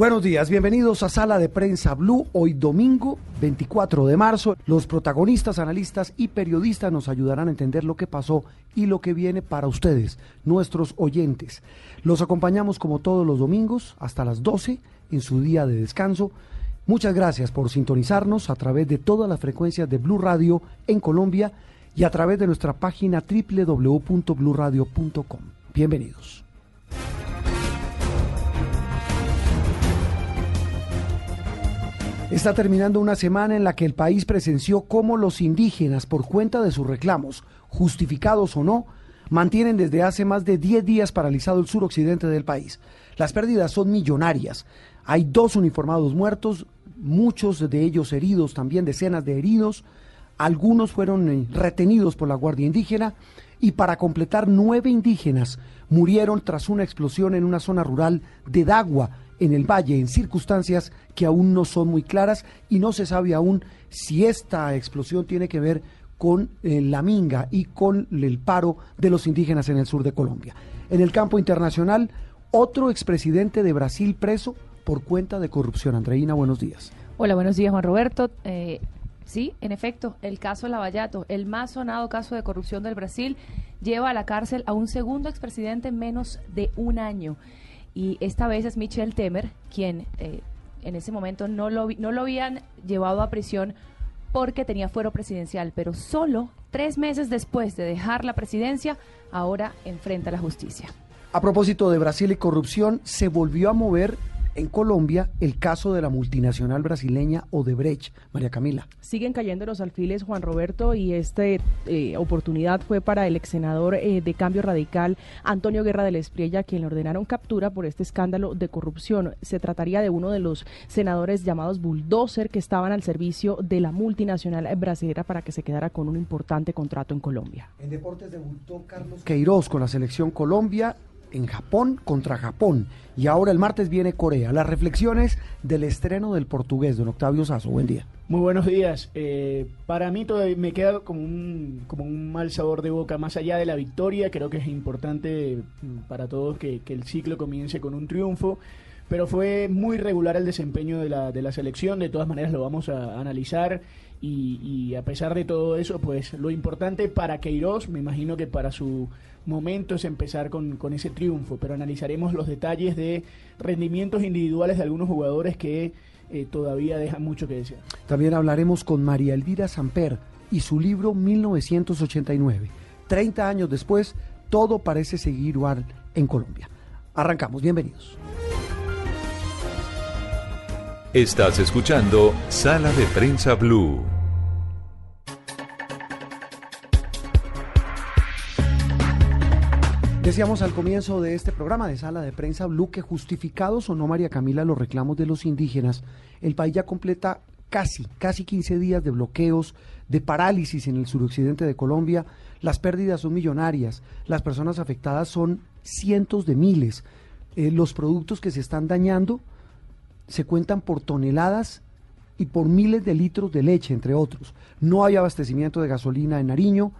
Buenos días, bienvenidos a Sala de Prensa Blue. Hoy domingo 24 de marzo, los protagonistas, analistas y periodistas nos ayudarán a entender lo que pasó y lo que viene para ustedes, nuestros oyentes. Los acompañamos como todos los domingos hasta las 12 en su día de descanso. Muchas gracias por sintonizarnos a través de todas las frecuencias de Blue Radio en Colombia y a través de nuestra página www.bluradio.com. Bienvenidos. Está terminando una semana en la que el país presenció cómo los indígenas, por cuenta de sus reclamos, justificados o no, mantienen desde hace más de 10 días paralizado el suroccidente del país. Las pérdidas son millonarias. Hay dos uniformados muertos, muchos de ellos heridos, también decenas de heridos. Algunos fueron eh, retenidos por la Guardia Indígena y para completar nueve indígenas murieron tras una explosión en una zona rural de Dagua, en el valle en circunstancias que aún no son muy claras y no se sabe aún si esta explosión tiene que ver con eh, la minga y con el paro de los indígenas en el sur de Colombia. En el campo internacional, otro expresidente de Brasil preso por cuenta de corrupción. Andreina, buenos días. Hola, buenos días, Juan Roberto. Eh, sí, en efecto, el caso Lavallato, el más sonado caso de corrupción del Brasil, lleva a la cárcel a un segundo expresidente en menos de un año y esta vez es Michel Temer quien eh, en ese momento no lo, no lo habían llevado a prisión porque tenía fuero presidencial, pero solo tres meses después de dejar la presidencia, ahora enfrenta la justicia. A propósito de Brasil y corrupción, se volvió a mover en Colombia el caso de la multinacional brasileña Odebrecht, María Camila. Siguen cayendo los alfiles, Juan Roberto, y esta eh, oportunidad fue para el ex senador eh, de Cambio Radical, Antonio Guerra de la Espriella, quien le ordenaron captura por este escándalo de corrupción. Se trataría de uno de los senadores llamados bulldozer que estaban al servicio de la multinacional brasileña para que se quedara con un importante contrato en Colombia. En deportes debutó Carlos Queiroz con la selección Colombia en Japón contra Japón. Y ahora el martes viene Corea. Las reflexiones del estreno del portugués, don Octavio Sazo. Buen día. Muy buenos días. Eh, para mí todavía me queda como un, como un mal sabor de boca. Más allá de la victoria, creo que es importante mm, para todos que, el ciclo comience con un triunfo. Pero fue muy regular el desempeño de la, de la selección. De todas maneras lo vamos a analizar. Y, a pesar de todo eso, pues lo importante para Queiroz, me imagino que para su momento es empezar con, con, ese triunfo, pero analizaremos los detalles de rendimientos individuales de algunos jugadores que eh, todavía dejan mucho que desear. También hablaremos con María Elvira Samper y su libro 1989. 30 años después, todo parece seguir igual en Colombia. Arrancamos, bienvenidos. Estás escuchando Sala de Prensa Blue. Decíamos al comienzo de este programa de sala de prensa Blue que justificados o no María Camila los reclamos de los indígenas, el país ya completa casi, casi 15 días de bloqueos, de parálisis en el suroccidente de Colombia, las pérdidas son millonarias, las personas afectadas son cientos de miles, eh, los productos que se están dañando se cuentan por toneladas y por miles de litros de leche, entre otros. No hay abastecimiento de gasolina en Nariño,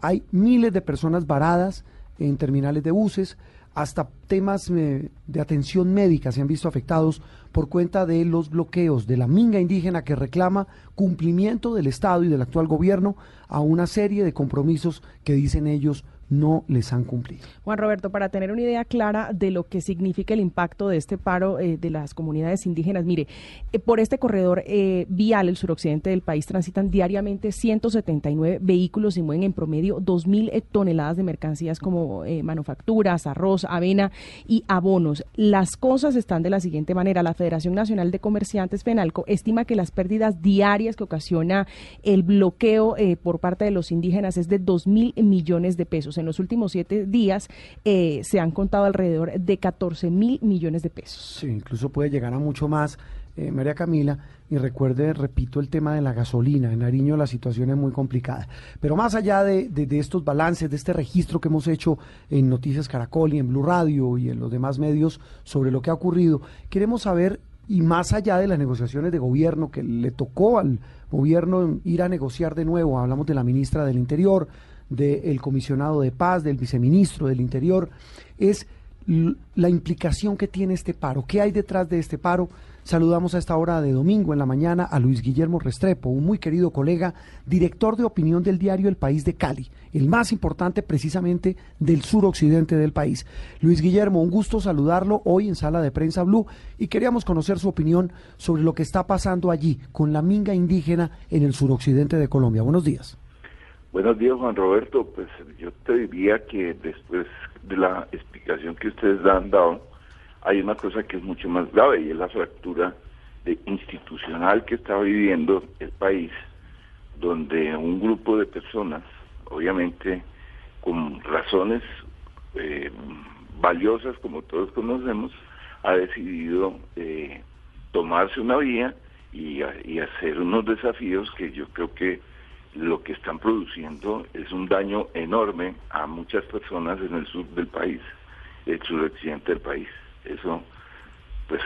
hay miles de personas varadas, en terminales de buses, hasta temas eh, de atención médica se han visto afectados por cuenta de los bloqueos de la minga indígena que reclama cumplimiento del Estado y del actual gobierno a una serie de compromisos que dicen ellos no les han cumplido. Juan Roberto, para tener una idea clara de lo que significa el impacto de este paro eh, de las comunidades indígenas, mire, eh, por este corredor eh, vial, el suroccidente del país, transitan diariamente 179 vehículos y mueven en promedio 2.000 toneladas de mercancías como manufacturas, arroz, avena y abonos. Las cosas están de la siguiente manera. La Federación Nacional de Comerciantes Penalco estima que las pérdidas diarias que ocasiona el bloqueo por parte de los indígenas es de 2.000 millones de pesos los últimos siete días eh, se han contado alrededor de 14 mil millones de pesos. Sí, incluso puede llegar a mucho más. Eh, María Camila, y recuerde, repito, el tema de la gasolina. En Nariño la situación es muy complicada. Pero más allá de, de, estos balances, de este registro que hemos hecho en Noticias Caracol y en Blue Radio y en los demás medios sobre lo que ha ocurrido, queremos saber, y más allá de las negociaciones de gobierno que le tocó al gobierno ir a negociar de nuevo, hablamos de la ministra del Interior, del comisionado de paz, del viceministro del Interior, es la implicación que tiene este paro. ¿Qué hay detrás de este paro? Saludamos a esta hora de domingo en la mañana a Luis Guillermo Restrepo, un muy querido colega, director de opinión del diario El País de Cali, el más importante precisamente del suroccidente del país. Luis Guillermo, un gusto saludarlo hoy en Sala de Prensa Blue y queríamos conocer su opinión sobre lo que está pasando allí con la minga indígena en el suroccidente de Colombia. Buenos días. Buenos días, Juan Roberto. Pues yo te diría que después de la explicación que ustedes han dado, hay una cosa que es mucho más grave y es la fractura institucional que está viviendo el país, donde un grupo de personas, obviamente con razones eh, valiosas como todos conocemos, ha decidido eh, tomarse una vía y hacer unos desafíos que yo creo que lo que están produciendo es un daño enorme a muchas personas en el sur del país, el suroccidente del país. Eso, pues,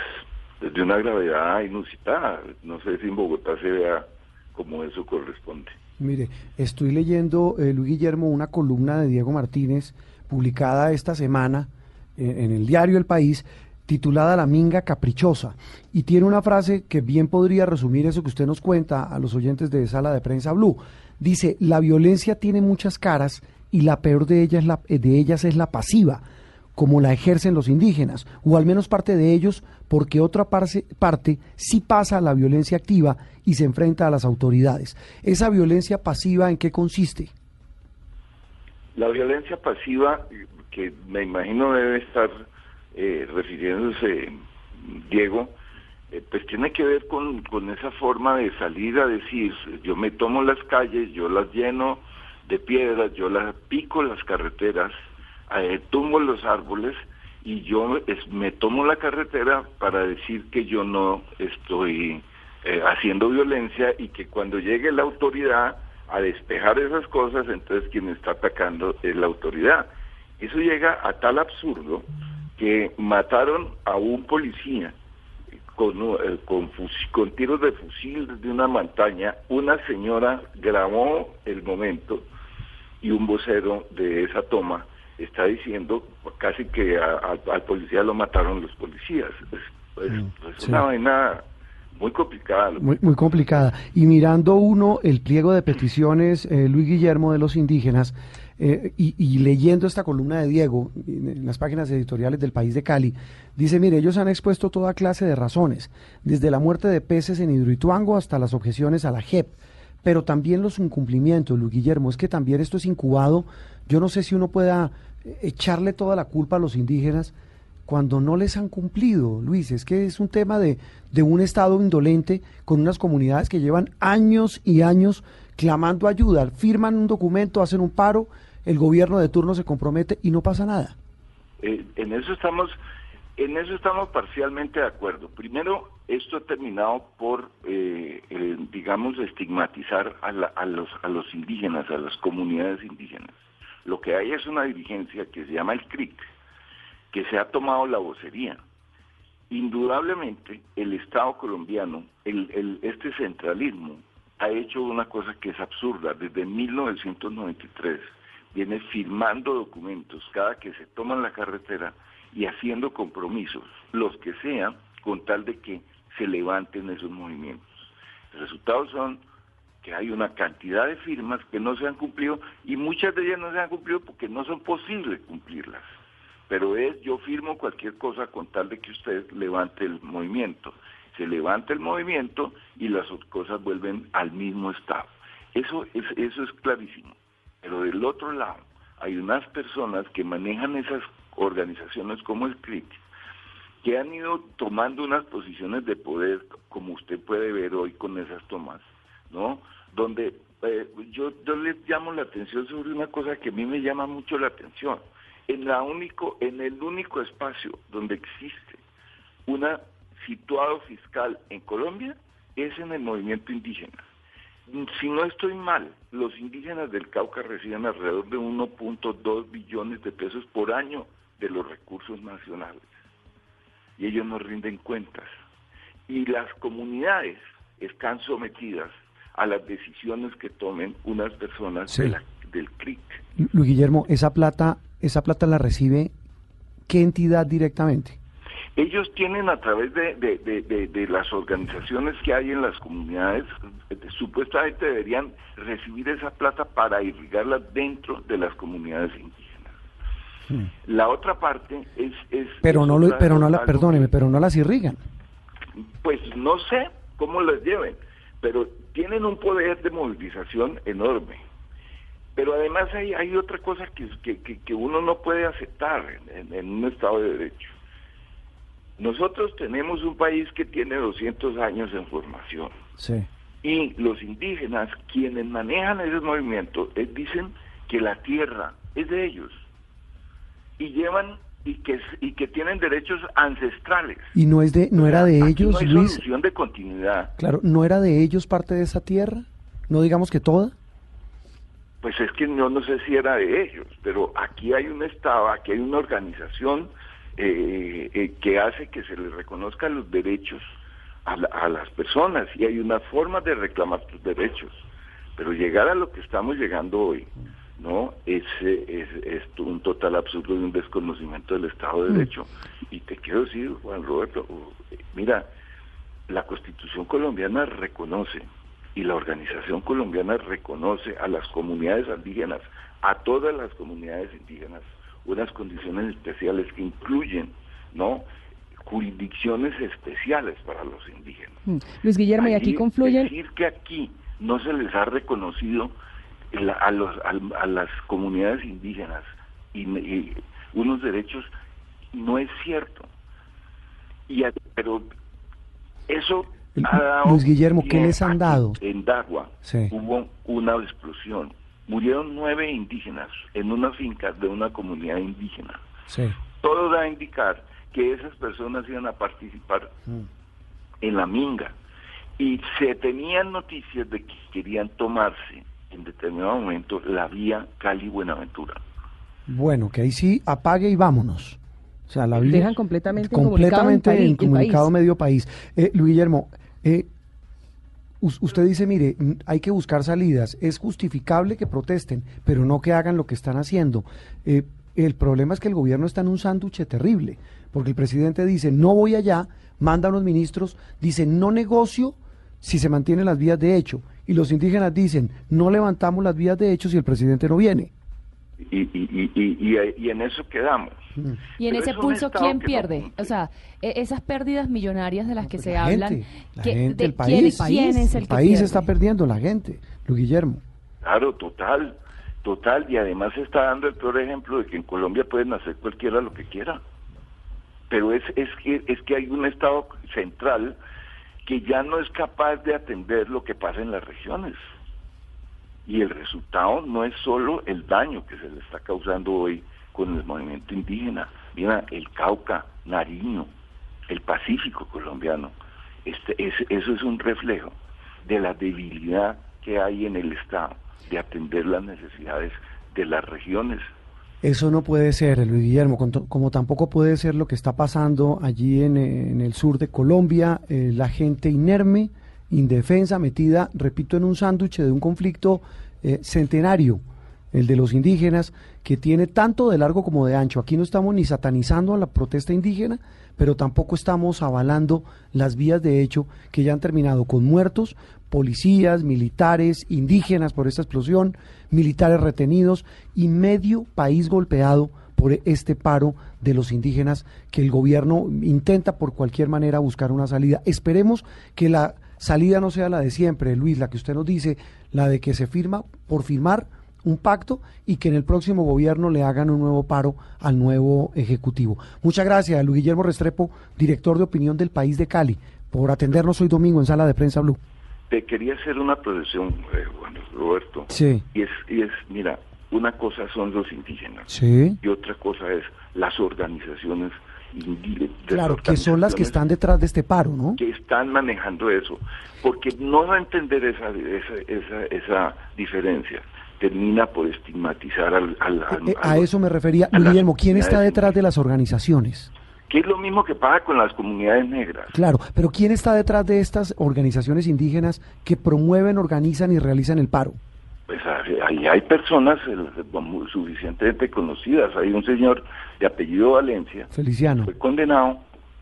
es de una gravedad inusitada. No sé si en Bogotá se vea como eso corresponde. Mire, estoy leyendo, eh, Luis Guillermo, una columna de Diego Martínez publicada esta semana eh, en el diario El País, titulada La Minga Caprichosa, y tiene una frase que bien podría resumir eso que usted nos cuenta a los oyentes de Sala de Prensa Blue. Dice, la violencia tiene muchas caras y la peor de ellas, la, de ellas es la pasiva, como la ejercen los indígenas, o al menos parte de ellos, porque otra parte, parte sí pasa a la violencia activa y se enfrenta a las autoridades. ¿Esa violencia pasiva en qué consiste? La violencia pasiva, que me imagino debe estar eh, refiriéndose Diego, eh, pues tiene que ver con, con esa forma de salir a decir, yo me tomo las calles, yo las lleno de piedras, yo las pico las carreteras, eh, tumbo los árboles y yo me tomo la carretera para decir que yo no estoy eh, haciendo violencia y que cuando llegue la autoridad a despejar esas cosas, entonces quien está atacando es la autoridad. Eso llega a tal absurdo que mataron a un policía con, eh, con, con, tiros de fusil desde una montaña. Una señora grabó el momento y un vocero de esa toma está diciendo casi que al policía lo mataron los policías. Es, mm, una vaina muy complicada. Muy, muy complicada. Y mirando uno el pliego de peticiones, eh, Luis Guillermo de los indígenas, eh, y, leyendo esta columna de Diego en las páginas editoriales del país de Cali, dice, mire, ellos han expuesto toda clase de razones, desde la muerte de peces en Hidroituango hasta las objeciones a la JEP, pero también los incumplimientos, Luis Guillermo, es que también esto es incubado, yo no sé si uno pueda eh, echarle toda la culpa a los indígenas cuando no les han cumplido, Luis, es que es un tema de, de un Estado indolente con unas comunidades que llevan años y años clamando ayuda, firman un documento, hacen un paro, el gobierno de turno se compromete y no pasa nada. Eh, en eso estamos, en eso estamos parcialmente de acuerdo. Primero, esto ha terminado por, eh, eh, digamos, estigmatizar a, a, los, a los indígenas, a las comunidades indígenas. Lo que hay es una dirigencia que se llama el CRIC, que se ha tomado la vocería. Indudablemente, el Estado colombiano, el, el, este centralismo, ha hecho una cosa que es absurda. Desde 1993 viene firmando documentos cada que se toman la carretera y haciendo compromisos, los que sean, con tal de que se levanten esos movimientos. Los resultados son que hay una cantidad de firmas que no se han cumplido y muchas de ellas no se han cumplido porque no son posibles cumplirlas. Pero es, yo firmo cualquier cosa con tal de que usted levante el movimiento. Se levanta el movimiento y las cosas vuelven al mismo estado. Eso es, eso es clarísimo. Pero del otro lado, hay unas personas que manejan esas organizaciones como el CRIC, que han ido tomando unas posiciones de poder, como usted puede ver hoy con esas tomas, ¿no? Donde eh, yo, yo les llamo la atención sobre una cosa que a mí me llama mucho la atención. En, la único, en el único espacio donde existe una situado fiscal en Colombia es en el movimiento indígena. Si no estoy mal, los indígenas del Cauca reciben alrededor de 1.2 billones de pesos por año de los recursos nacionales. Y ellos no rinden cuentas. Y las comunidades están sometidas a las decisiones que tomen unas personas del CRIC. Luis Guillermo, esa plata, esa plata la recibe qué entidad directamente? Ellos tienen a través de, las organizaciones que hay en las comunidades, eh, supuestamente deberían recibir esa plata para irrigarla dentro de las comunidades indígenas. Hmm. La otra parte es... pero no, pero no la, perdóneme, pero no las irrigan. Pues no sé cómo las lleven, pero tienen un poder de movilización enorme. Pero además hay, hay otra cosa que, que, uno no puede aceptar en, un Estado de Derecho. Nosotros tenemos un país que tiene 200 años en formación. Sí. Y los indígenas, quienes manejan ese movimiento, eh, dicen que la tierra es de ellos. Y llevan y que y que tienen derechos ancestrales. Y no es de no era de ellos, no hay Luis. Solución de continuidad. Claro, no era de ellos parte de esa tierra, no digamos que toda. Pues es que yo no sé si era de ellos, pero aquí hay un estado, aquí hay una organización eh, eh, que hace que se les reconozcan los derechos a, a las personas y hay una forma de reclamar tus derechos. Pero llegar a lo que estamos llegando hoy, ¿no? Es, es, es, un total absurdo y un desconocimiento del Estado de mm. Derecho. Y te quiero decir, Juan Roberto, mira, la Constitución colombiana reconoce y la organización colombiana reconoce a las comunidades indígenas, a todas las comunidades indígenas, unas condiciones especiales que incluyen, ¿no? jurisdicciones especiales para los indígenas. Mm. Luis Guillermo, y aquí confluyen... Decir que aquí no se les ha reconocido a, los, a, las comunidades indígenas y, unos derechos no es cierto. Y, pero eso ha dado Luis Guillermo, ¿qué les han dado? En Dagua hubo una explosión. Murieron nueve indígenas en una finca de una comunidad indígena. Todo da a indicar que esas personas iban a participar mm. en la minga. Y se tenían noticias de que querían tomarse en determinado momento la vía Cali-Buenaventura. Bueno, que ahí sí apague y vámonos. O sea, la vía, Dejan completamente, completamente en comunicado, medio país. Eh, Luis Guillermo, eh, usted dice, mire, hay que buscar salidas. Es justificable que protesten, pero no que hagan lo que están haciendo. Eh, el problema es que el gobierno está en un sándwich terrible, porque el presidente dice, no voy allá, manda a unos ministros, dice, no negocio si se mantienen las vías de hecho y los indígenas dicen, no levantamos las vías de hecho si el presidente no viene. Y, y, y, y en eso quedamos. Mm. Y en ese pulso, ¿quién pierde? o sea, e, esas pérdidas millonarias de las que pues se hablan, la gente, el país, el, país está perdiendo, la gente, Luis Guillermo. Claro, total, total, y además se está dando el peor ejemplo de que en Colombia pueden hacer cualquiera lo que quiera. Pero es, es, que, es que hay un Estado central que ya no es capaz de atender lo que pasa en las regiones. Y el resultado no es solo el daño que se le está causando hoy con el movimiento indígena. Mira, el Cauca, Nariño, el Pacífico colombiano. Este, eso es un reflejo de la debilidad que hay en el Estado de atender las necesidades de las regiones eso no puede ser, Luis Guillermo, como tampoco puede ser lo que está pasando allí en, el sur de Colombia, eh, la gente inerme, indefensa, metida, repito, en un sándwich de un conflicto eh, centenario, el de los indígenas, que tiene tanto de largo como de ancho. Aquí no estamos ni satanizando a la protesta indígena, pero tampoco estamos avalando las vías de hecho que ya han terminado con muertos policías, militares, indígenas por esta explosión, militares retenidos y medio país golpeado por este paro de los indígenas que el gobierno intenta por cualquier manera buscar una salida. Esperemos que la salida no sea la de siempre, Luis, la que usted nos dice, la de que se firma por firmar un pacto y que en el próximo gobierno le hagan un nuevo paro al nuevo ejecutivo. Muchas gracias, Luis Guillermo Restrepo, director de opinión del País de Cali, por atendernos hoy domingo en Sala de Prensa Blue. Te quería hacer una profesión, eh, Roberto. Sí. Y es, y es, mira, una cosa son los indígenas Sí. y otra cosa es las organizaciones. Claro, que son las que están detrás de este paro, ¿no? que están manejando eso, porque no va a entender esa, esa, esa, esa diferencia, termina por estigmatizar al... al- al- Eh, a a los- eso me refería. a Guillermo, ¿quién está detrás de las organizaciones? Que es lo mismo que pasa con las comunidades negras. Claro, pero ¿quién está detrás de estas organizaciones indígenas que promueven, organizan y realizan el paro? Pues ahí hay personas suficientemente conocidas. Hay un señor de apellido Valencia, Feliciano. fue condenado,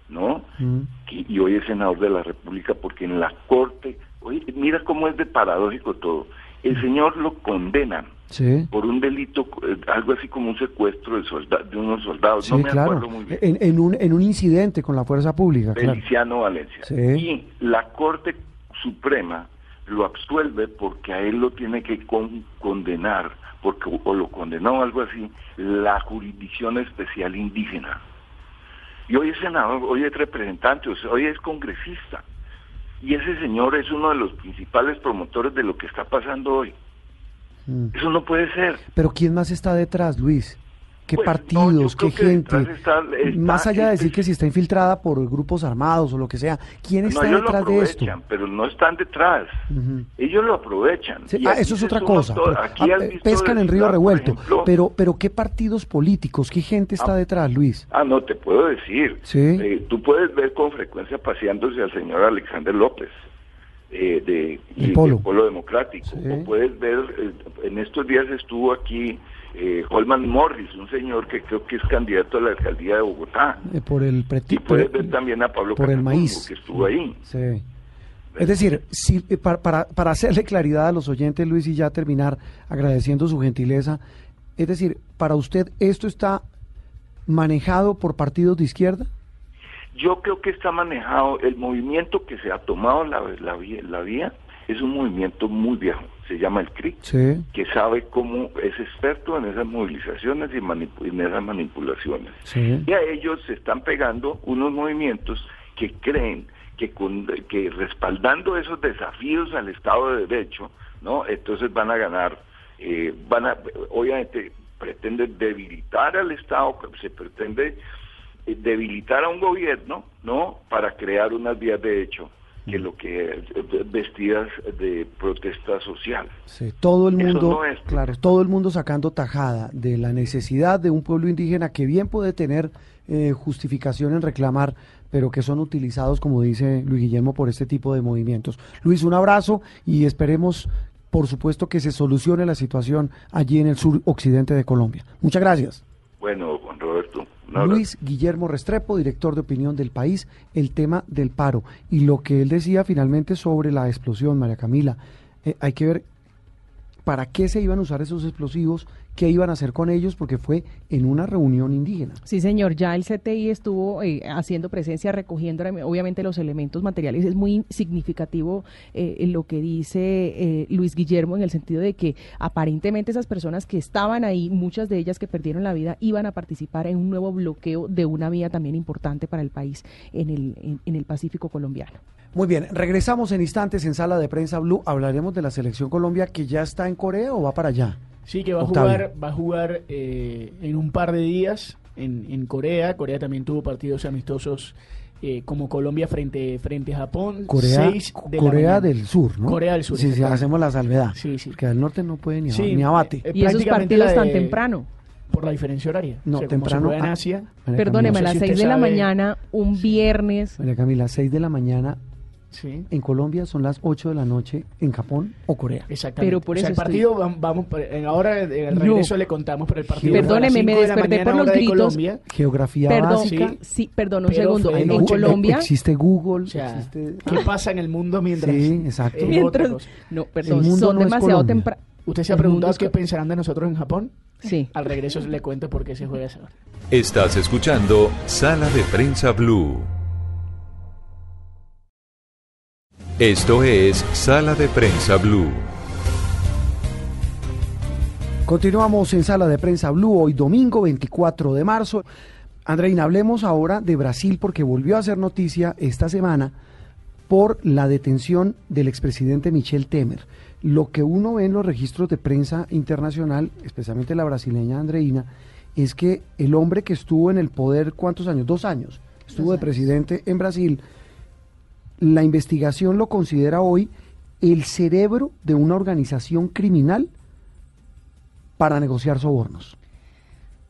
¿no? Mm. Y, y hoy es senador de la República porque en la corte, oye, mira cómo es de paradójico todo. El señor lo condenan Sí. por un delito, eh, algo así como un secuestro de, solda- de unos soldados. Sí, no me claro. acuerdo muy bien. En, en un, en un incidente con la fuerza pública, claro. Feliciano Valencia. Sí. Y la Corte Suprema lo absuelve porque a él lo tiene que con- condenar, porque o lo condenó o algo así, la jurisdicción especial indígena. Y hoy es senador, hoy es representante, hoy es congresista. Y ese señor es uno de los principales promotores de lo que está pasando hoy. Mm. Eso no puede ser. Pero ¿quién más está detrás, Luis? ¿Qué Pues, partidos? ¿Qué gente? detrás está- está más allá de decir que si está infiltrada por grupos armados o lo que sea, ¿quién No, está detrás de esto? pero no están detrás. Ellos lo aprovechan. Sí, ah, eso es otra cosa. pero, Aquí ah, eh, pescan en río revuelto. ejemplo, Pero, pero ¿qué partidos políticos? ¿Qué gente está Ah. detrás, Luis? Ah, no, te puedo decir. Sí. Eh, tú puedes ver con frecuencia paseándose al señor Alexander López. eh, de, El Polo. del Polo Democrático. Sí. O puedes ver, eh, en estos días estuvo aquí eh, Holman Morris, un señor que creo que es candidato a la alcaldía de Bogotá. Eh, por el preti- Y puedes ver también a Pablo por el maíz. que estuvo ahí. Sí. Es decir, si, eh, para, para, para hacerle claridad a los oyentes, Luis, y ya terminar agradeciendo su gentileza, es decir, para usted, ¿esto está manejado por partidos de izquierda? Yo creo que está manejado, el movimiento que se ha tomado la, la, la vía es un movimiento muy viejo, se llama el CRI, Sí. que sabe cómo es experto en esas movilizaciones y manipu- en esas manipulaciones. Sí. Y a ellos se están pegando unos movimientos que creen que, con, que respaldando esos desafíos al Estado de Derecho, ¿no? Entonces van a ganar, eh, van a, obviamente pretenden debilitar al Estado, se pretende eh, debilitar a un gobierno, ¿no? Para crear unas vías de hecho que lo que vestidas de protesta social. Sí, todo el mundo, no es- claro, todo el mundo sacando tajada de la necesidad de un pueblo indígena que bien puede tener eh, justificación en reclamar, pero que son utilizados, como dice Luis Guillermo, por este tipo de movimientos. Luis, un abrazo y esperemos, por supuesto, que se solucione la situación allí en el sur occidente de Colombia. Muchas gracias. Bueno, Juan Roberto. Luis Guillermo Restrepo, director de opinión del país, el tema del paro y lo que él decía finalmente sobre la explosión, María Camila. eh, hay que ver para qué se iban a usar esos explosivos, qué iban a hacer con ellos, porque fue en una reunión indígena. Sí, señor, ya el CTI estuvo eh, haciendo presencia, recogiendo obviamente los elementos materiales. Es muy significativo eh, lo que dice eh, Luis Guillermo en el sentido de que aparentemente esas personas que estaban ahí, muchas de ellas que perdieron la vida, iban a participar en un nuevo bloqueo de una vía también importante para el país en el, en- en el Pacífico colombiano. Muy bien, regresamos en instantes en Sala de Prensa Blue. Hablaremos de la selección Colombia que ya está en Corea o va para allá. Sí, que va a Octavio. jugar, va a jugar eh, en un par de días en, en Corea. Corea también tuvo partidos amistosos eh, como Colombia frente, frente a Japón. Corea, seis de Corea del Sur, ¿no? Corea del Sur, Sí, sí, hacemos la salvedad. Sí, sí. Porque del norte no puede ni, a- Sí, ni abate. eh, Y esos partidos tan temprano. Por la diferencia horaria. No, O sea, temprano. en ah, Asia. Perdóneme, a las si 6 usted de la mañana, un viernes. María Camila, 6 de la mañana en Colombia son las 8 de la noche en Japón o Corea. Exactamente. Pero por eso el partido, vamos, ahora en el regreso le contamos, pero el partido. Perdóneme, me desperté por los gritos. Geografía perdón, básica. Sí, perdón, un segundo. En, Colombia. Existe Google. existe... ¿Qué pasa en el mundo mientras. Sí, exacto. mientras, no, perdón, son demasiado temprano. ¿Usted se ha preguntado qué pensarán de nosotros en Japón? Sí. Al regreso le cuento por qué se juega esa hora. Estás escuchando Sala de Prensa Blue. Esto es Sala de Prensa Blue. Continuamos en Sala de Prensa Blue hoy domingo 24 de marzo. Andreina, hablemos ahora de Brasil porque volvió a ser noticia esta semana por la detención del expresidente Michel Temer. Lo que uno ve en los registros de prensa internacional, especialmente la brasileña Andreina, es que el hombre que estuvo en el poder, ¿cuántos años? Dos años. Estuvo de presidente en Brasil la investigación lo considera hoy el cerebro de una organización criminal para negociar sobornos.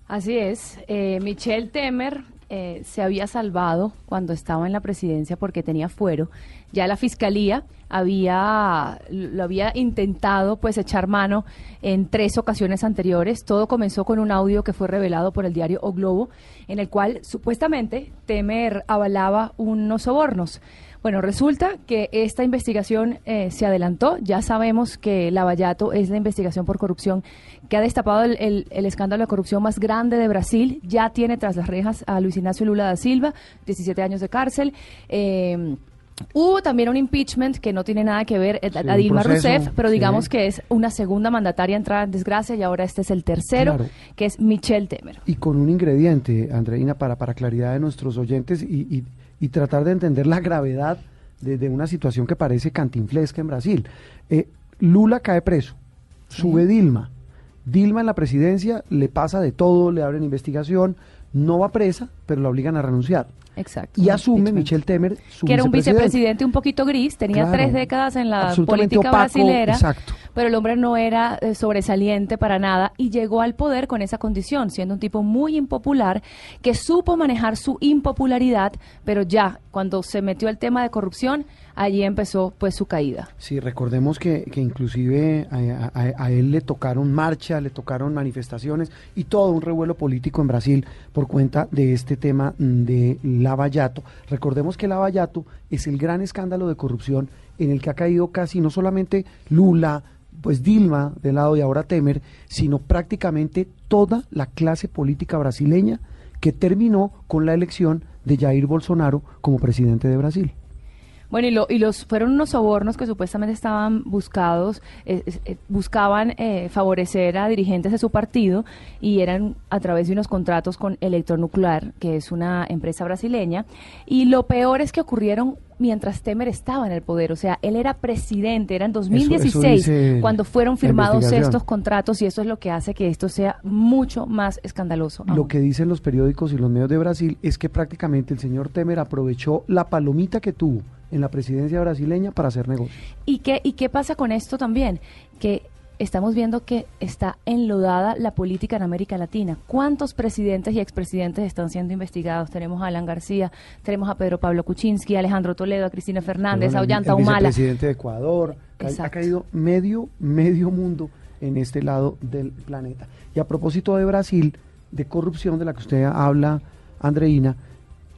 Así es. Eh, Michel Temer eh, se había salvado cuando estaba en la presidencia porque tenía fuero. Ya la fiscalía había lo había intentado pues echar mano en tres ocasiones anteriores. Todo comenzó con un audio que fue revelado por el diario O Globo, en el cual supuestamente Temer avalaba unos sobornos. Bueno, resulta que esta investigación eh, se adelantó. Ya sabemos que Lavallato es la investigación por corrupción que ha destapado el, escándalo de corrupción más grande de Brasil. Ya tiene tras las rejas a Luis Ignacio Lula da Silva, 17 años de cárcel. Eh, Hubo también un impeachment que no tiene nada que ver eh, a Dilma Rousseff, pero digamos que es una segunda mandataria entrada en desgracia y ahora este es el tercero, que es Michelle Temer. Y con un ingrediente, Andreina, para, para claridad de nuestros oyentes y y tratar de entender la gravedad de, una situación que parece cantinflesca en Brasil. Eh, Lula cae preso, sube Dilma. Dilma en la presidencia le pasa de todo, le abren investigación, no va presa, pero la obligan a renunciar. Exacto. Y asume Michel Temer su Que era un vicepresidente un poquito gris, tenía tres décadas en la política brasilera, exacto. pero el hombre no era eh, sobresaliente para nada y llegó al poder con esa condición, siendo un tipo muy impopular que supo manejar su impopularidad, pero ya cuando se metió el tema de corrupción, allí empezó pues su caída. Sí, recordemos que, que inclusive a, él le tocaron marcha, le tocaron manifestaciones y todo un revuelo político en Brasil por cuenta de este tema de Lavallato. Recordemos que Lavallato es el gran escándalo de corrupción en el que ha caído casi no solamente Lula, pues Dilma del lado y ahora Temer, sino prácticamente toda la clase política brasileña que terminó con la elección de Jair Bolsonaro como presidente de Brasil. Bueno, y, lo, y los fueron unos sobornos que supuestamente estaban buscados, eh, eh, buscaban eh, favorecer a dirigentes de su partido y eran a través de unos contratos con Electronuclear, que es una empresa brasileña. Y lo peor es que ocurrieron mientras Temer estaba en el poder, o sea, él era presidente, era en 2016 cuando fueron firmados estos contratos y eso es lo que hace que esto sea mucho más escandaloso. Lo que dicen los periódicos y los medios de Brasil es que prácticamente el señor Temer aprovechó la palomita que tuvo en la presidencia brasileña para hacer negocios. ¿Y qué, ¿Y qué pasa con esto también? Que estamos viendo que está enlodada la política en América Latina. ¿Cuántos presidentes y expresidentes están siendo investigados? Tenemos a Alan García, tenemos a Pedro Pablo Kuczynski, a Alejandro Toledo, a Cristina Fernández, a Ollanta Humala. El presidente de Ecuador. Ha, caído medio, medio mundo en este lado del planeta. Y a propósito de Brasil, de corrupción de la que usted habla, Andreina,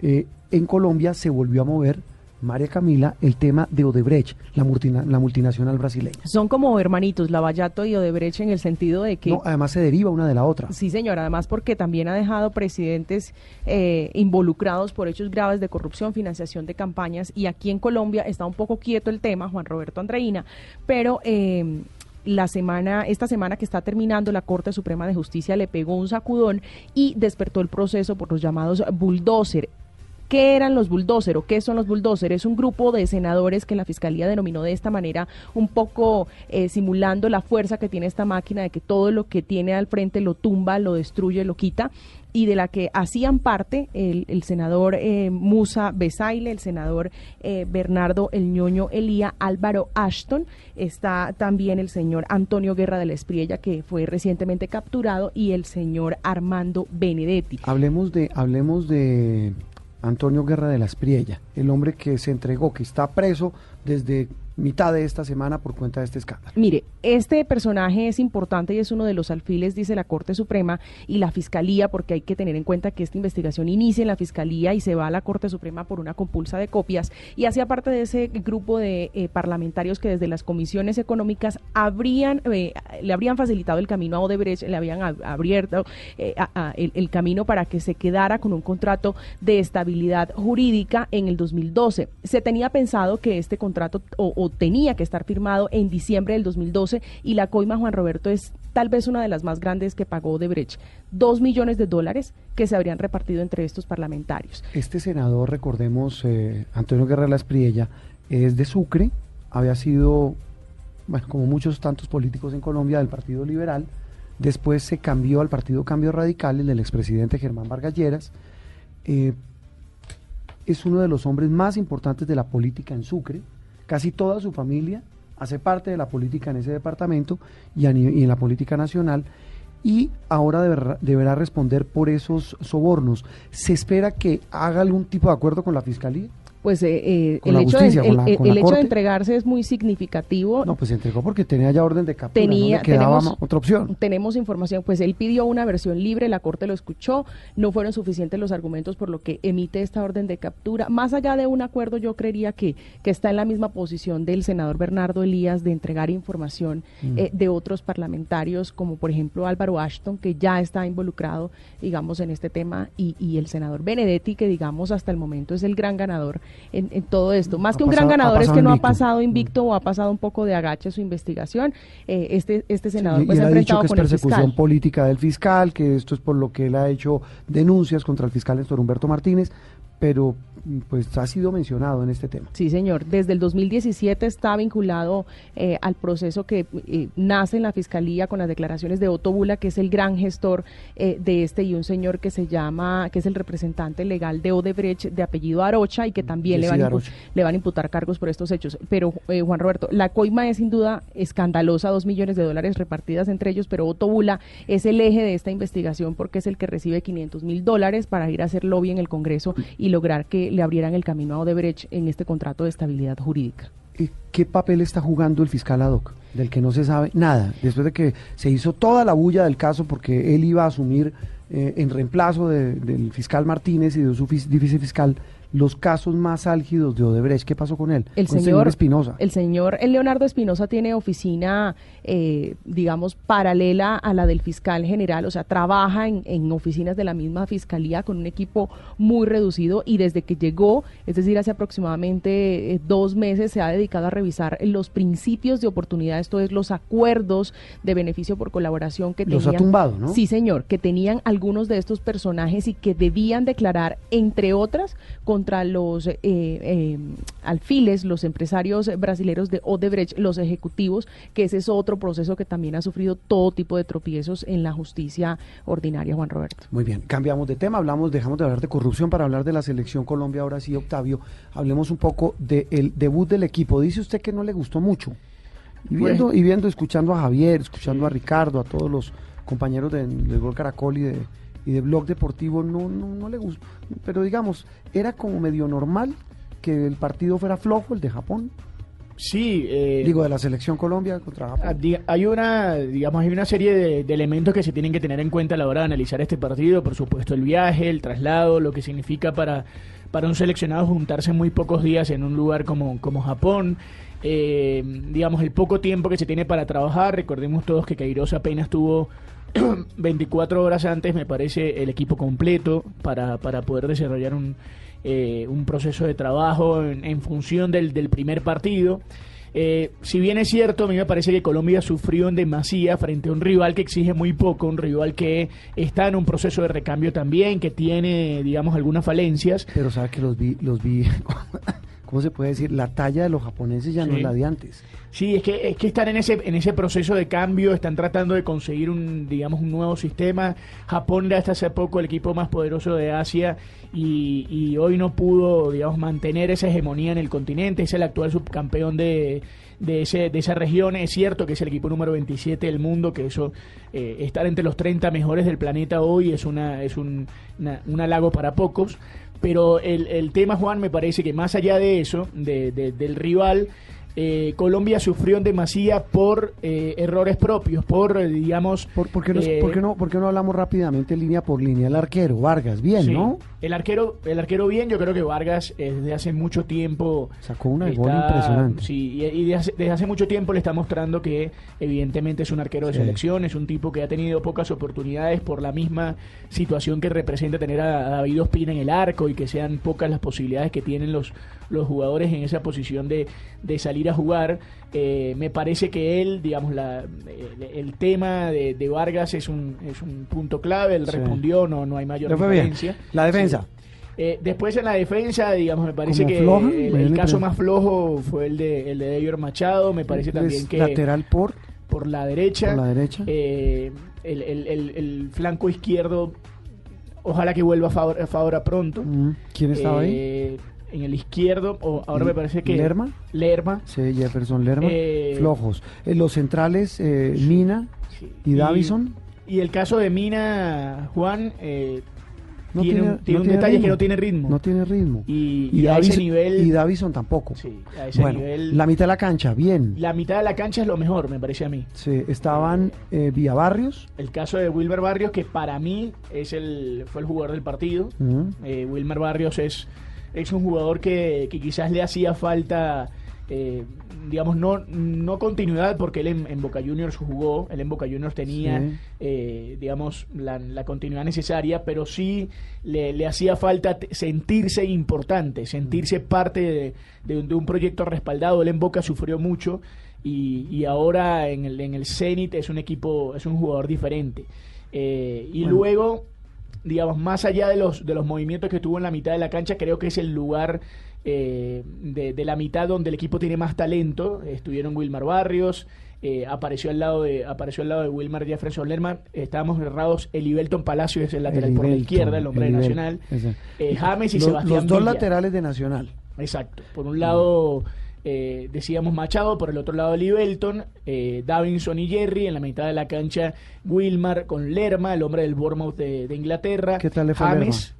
eh, en Colombia se volvió a mover María Camila, el tema de Odebrecht, la, la, multinacional brasileña. Son como hermanitos, Lavallato y Odebrecht, en el sentido de que... No, además se deriva una de la otra. Sí, señor, además porque también ha dejado presidentes eh, involucrados por hechos graves de corrupción, financiación de campañas, y aquí en Colombia está un poco quieto el tema, Juan Roberto Andreina, pero... Eh, la semana, esta semana que está terminando, la Corte Suprema de Justicia le pegó un sacudón y despertó el proceso por los llamados bulldozer. ¿Qué eran los bulldozer o qué son los bulldozer? Es un grupo de senadores que la Fiscalía denominó de esta manera, un poco eh, simulando la fuerza que tiene esta máquina de que todo lo que tiene al frente lo tumba, lo destruye, lo quita y de la que hacían parte el, senador eh, Musa Besaile, el senador eh, Bernardo El ñoño Elía, Álvaro Ashton, está también el señor Antonio Guerra de la Espriella, que fue recientemente capturado, y el señor Armando Benedetti. Hablemos de, hablemos de Antonio Guerra de la Espriella, el hombre que se entregó, que está preso desde mitad de esta semana por cuenta de este escándalo. Mire, este personaje es importante y es uno de los alfiles, dice la Corte Suprema y la Fiscalía, porque hay que tener en cuenta que esta investigación inicia en la Fiscalía y se va a la Corte Suprema por una compulsa de copias y hacía parte de ese grupo de eh, parlamentarios que desde las comisiones económicas habrían, eh, le habrían facilitado el camino a Odebrecht, le habían abierto eh, el, el camino para que se quedara con un contrato de estabilidad jurídica en el 2012. Se tenía pensado que este contrato o tenía que estar firmado en diciembre del 2012 y la coima Juan Roberto es tal vez una de las más grandes que pagó Brecht. Dos millones de dólares que se habrían repartido entre estos parlamentarios. Este senador, recordemos, eh, Antonio Guerra Las Priella, es de Sucre, había sido, como muchos tantos políticos en Colombia, del Partido Liberal. Después se cambió al Partido Cambio Radical, el del expresidente Germán Vargas Lleras. Eh, es uno de los hombres más importantes de la política en Sucre Casi toda su familia hace parte de la política en ese departamento y, en la política nacional y ahora deberá, responder por esos sobornos. ¿Se espera que haga algún tipo de acuerdo con la Fiscalía? Pues eh, eh el, hecho, de, el, hecho de entregarse es muy significativo. No, pues se entregó porque tenía ya orden de captura, tenía, quedaba otra opción. Tenemos información, pues él pidió una versión libre, la Corte lo escuchó, no fueron suficientes los argumentos por lo que emite esta orden de captura. Más allá de un acuerdo, yo creería que, que está en la misma posición del senador Bernardo Elías de entregar información mm. eh, de otros parlamentarios, como por ejemplo Álvaro Ashton, que ya está involucrado, digamos, en este tema, y, y el senador Benedetti, que digamos hasta el momento es el gran ganador en, todo esto. Más que un gran ganador es que no ha pasado invicto o ha pasado un poco de agache su investigación. Eh, este, este senador pues, ha enfrentado dicho que es persecución política del fiscal, que esto es por lo que él ha hecho denuncias contra el fiscal Néstor Humberto Martínez, pero pues ha sido mencionado en este tema. Sí, señor. Desde el 2017 está vinculado eh, al proceso que eh, nace en la Fiscalía con las declaraciones de Otto Bula, que es el gran gestor eh, de este, y un señor que se llama, que es el representante legal de Odebrecht, de apellido Arocha, y que también le van, le van, a imputar cargos por estos hechos. Pero, Juan Roberto, la coima es sin duda escandalosa, dos millones de dólares repartidas entre ellos, pero Otto Bula es el eje de esta investigación porque es el que recibe 500 mil dólares para ir a hacer lobby en el Congreso y lograr que le abrieran el camino a Odebrecht en este contrato de estabilidad jurídica. ¿Qué papel está jugando el fiscal ad hoc? Del que no se sabe nada, después de que se hizo toda la bulla del caso porque él iba a asumir eh, en reemplazo del fiscal Martínez y de su vicefiscal los casos más álgidos de Odebrecht. ¿Qué pasó con él? El señor Espinosa. El señor el Leonardo Espinosa tiene oficina, eh, digamos, paralela a la del fiscal general, o sea, trabaja en, en, oficinas de la misma fiscalía con un equipo muy reducido y desde que llegó, es decir, hace aproximadamente eh, dos meses, se ha dedicado a revisar los principios de oportunidad, esto es, los acuerdos de beneficio por colaboración que los tenían. ha tumbado, ¿no? Sí, señor, que tenían algunos de estos personajes y que debían declarar, entre otras, con contra los eh, eh, alfiles, los empresarios brasileños de Odebrecht, los ejecutivos, que ese es otro proceso que también ha sufrido todo tipo de tropiezos en la justicia ordinaria, Juan Roberto. Muy bien, cambiamos de tema, hablamos, dejamos de hablar de corrupción para hablar de la selección Colombia. Ahora sí, Octavio, hablemos un poco del debut del equipo. Dice usted que no le gustó mucho. Y viendo, y viendo, escuchando a Javier, escuchando a Ricardo, a todos los compañeros del Gol Caracol y de y de blog deportivo no, no, no le gustó. Pero digamos, era como medio normal que el partido fuera flojo, el de Japón. Sí. Eh, Digo, de la selección Colombia contra Japón. Ah, hay una, digamos, hay una serie de, elementos que se tienen que tener en cuenta a la hora de analizar este partido. Por supuesto, el viaje, el traslado, lo que significa para, para un seleccionado juntarse muy pocos días en un lugar como, como Japón. Eh, digamos, el poco tiempo que se tiene para trabajar. Recordemos todos que Kairos apenas tuvo 24 horas antes, me parece, el equipo completo para, para poder desarrollar un, eh, un proceso de trabajo en, función del, del, primer partido. Eh, si bien es cierto, a mí me parece que Colombia sufrió en demasía frente a un rival que exige muy poco, un rival que está en un proceso de recambio también, que tiene, digamos, algunas falencias. Pero sabe que los vi, los vi ¿cómo se puede decir? La talla de los japoneses ya no es la de antes. Sí, es que, es que están en ese, en ese proceso de cambio, están tratando de conseguir un, digamos, un nuevo sistema. Japón era hasta hace poco el equipo más poderoso de Asia y, y hoy no pudo, digamos, mantener esa hegemonía en el continente. Es el actual subcampeón de, de, ese, de esa región. Es cierto que es el equipo número 27 del mundo, que eso, eh, estar entre los 30 mejores del planeta hoy es, una, es un, una, un halago para pocos pero el, el tema, Juan, me parece que más allá de eso, de, de- del rival, eh, Colombia sufrió en demasía por eh, errores propios, por, eh, digamos... ¿Por, por qué no, eh, por qué no, por qué no hablamos rápidamente línea por línea? El arquero, Vargas, bien, Sí. ¿no? El arquero, el arquero bien, yo creo que Vargas desde hace mucho tiempo Sacó una gol impresionante. Sí, y, y desde, hace, desde hace mucho tiempo le está mostrando que evidentemente es un arquero de Sí. selección, es un tipo que ha tenido pocas oportunidades por la misma situación que representa tener a, a David Ospina en el arco y que sean pocas las posibilidades que tienen los, los jugadores en esa posición de, de salir a jugar. Eh, me parece que él, digamos, la, el, el tema de, de Vargas es un, es un punto clave, él Sí. respondió, no, no hay mayor bien. diferencia. La defensa. Eh, después en la defensa, digamos, me parece ¿Como que floja? el, el caso más flojo fue el de el de David Machado. Me parece también que lateral por, por la derecha, por la derecha. eh, el, el- el- el flanco izquierdo, ojalá que vuelva a favor, a Fabra pronto. Mm, ¿Quién estaba ahí? Eh, En el izquierdo, o ahora me parece que ¿Lerma? Lerma. Sí, Jefferson Lerma. Eh, Flojos. En los centrales, eh, Mina sí. y Davison. Y el caso de Mina, Juan, eh, No tiene, tiene- un, tiene no un tiene detalle ritmo. que no tiene ritmo. No tiene ritmo. y, y a ese Davison- nivel... y Davison tampoco. sí, a ese bueno, nivel... la mitad de la cancha, bien. La mitad de la cancha es lo mejor, me parece a mí. Sí, estaban eh, Villabarrios. El caso de Wilmer Barrios, que para mí es el, fue el jugador del partido. Eh, Wilmer Barrios es, es un jugador que, que quizás le hacía falta, eh, digamos, no, no continuidad, porque él en, en Boca Juniors jugó, él en Boca Juniors tenía, Sí. eh, digamos, la, la continuidad necesaria, pero sí le, le hacía falta sentirse importante, sentirse parte de, de un- de un proyecto respaldado. Él en Boca sufrió mucho y, y ahora en el, en el Zenit es un equipo, es un jugador diferente. Eh, y Bueno. luego digamos, más allá de los, de los movimientos que tuvo en la mitad de la cancha, creo que es el lugar eh, de, de la mitad donde el equipo tiene más talento. Estuvieron Wilmar Barrios, eh, apareció al lado de apareció al lado de Wilmar Jefferson Lerman. Estábamos errados. Elibelton Palacio es el lateral por la izquierda, el hombre de Nacional. Eh, James y Los- Sebastián Los dos Villa. laterales de Nacional. Exacto. Por un lado, eh, decíamos Machado, por el otro lado Libelton, eh, Davinson y Jerry, en la mitad de la cancha Wilmar con Lerma, el hombre del Bournemouth de, de Inglaterra. ¿Qué tal le fue James.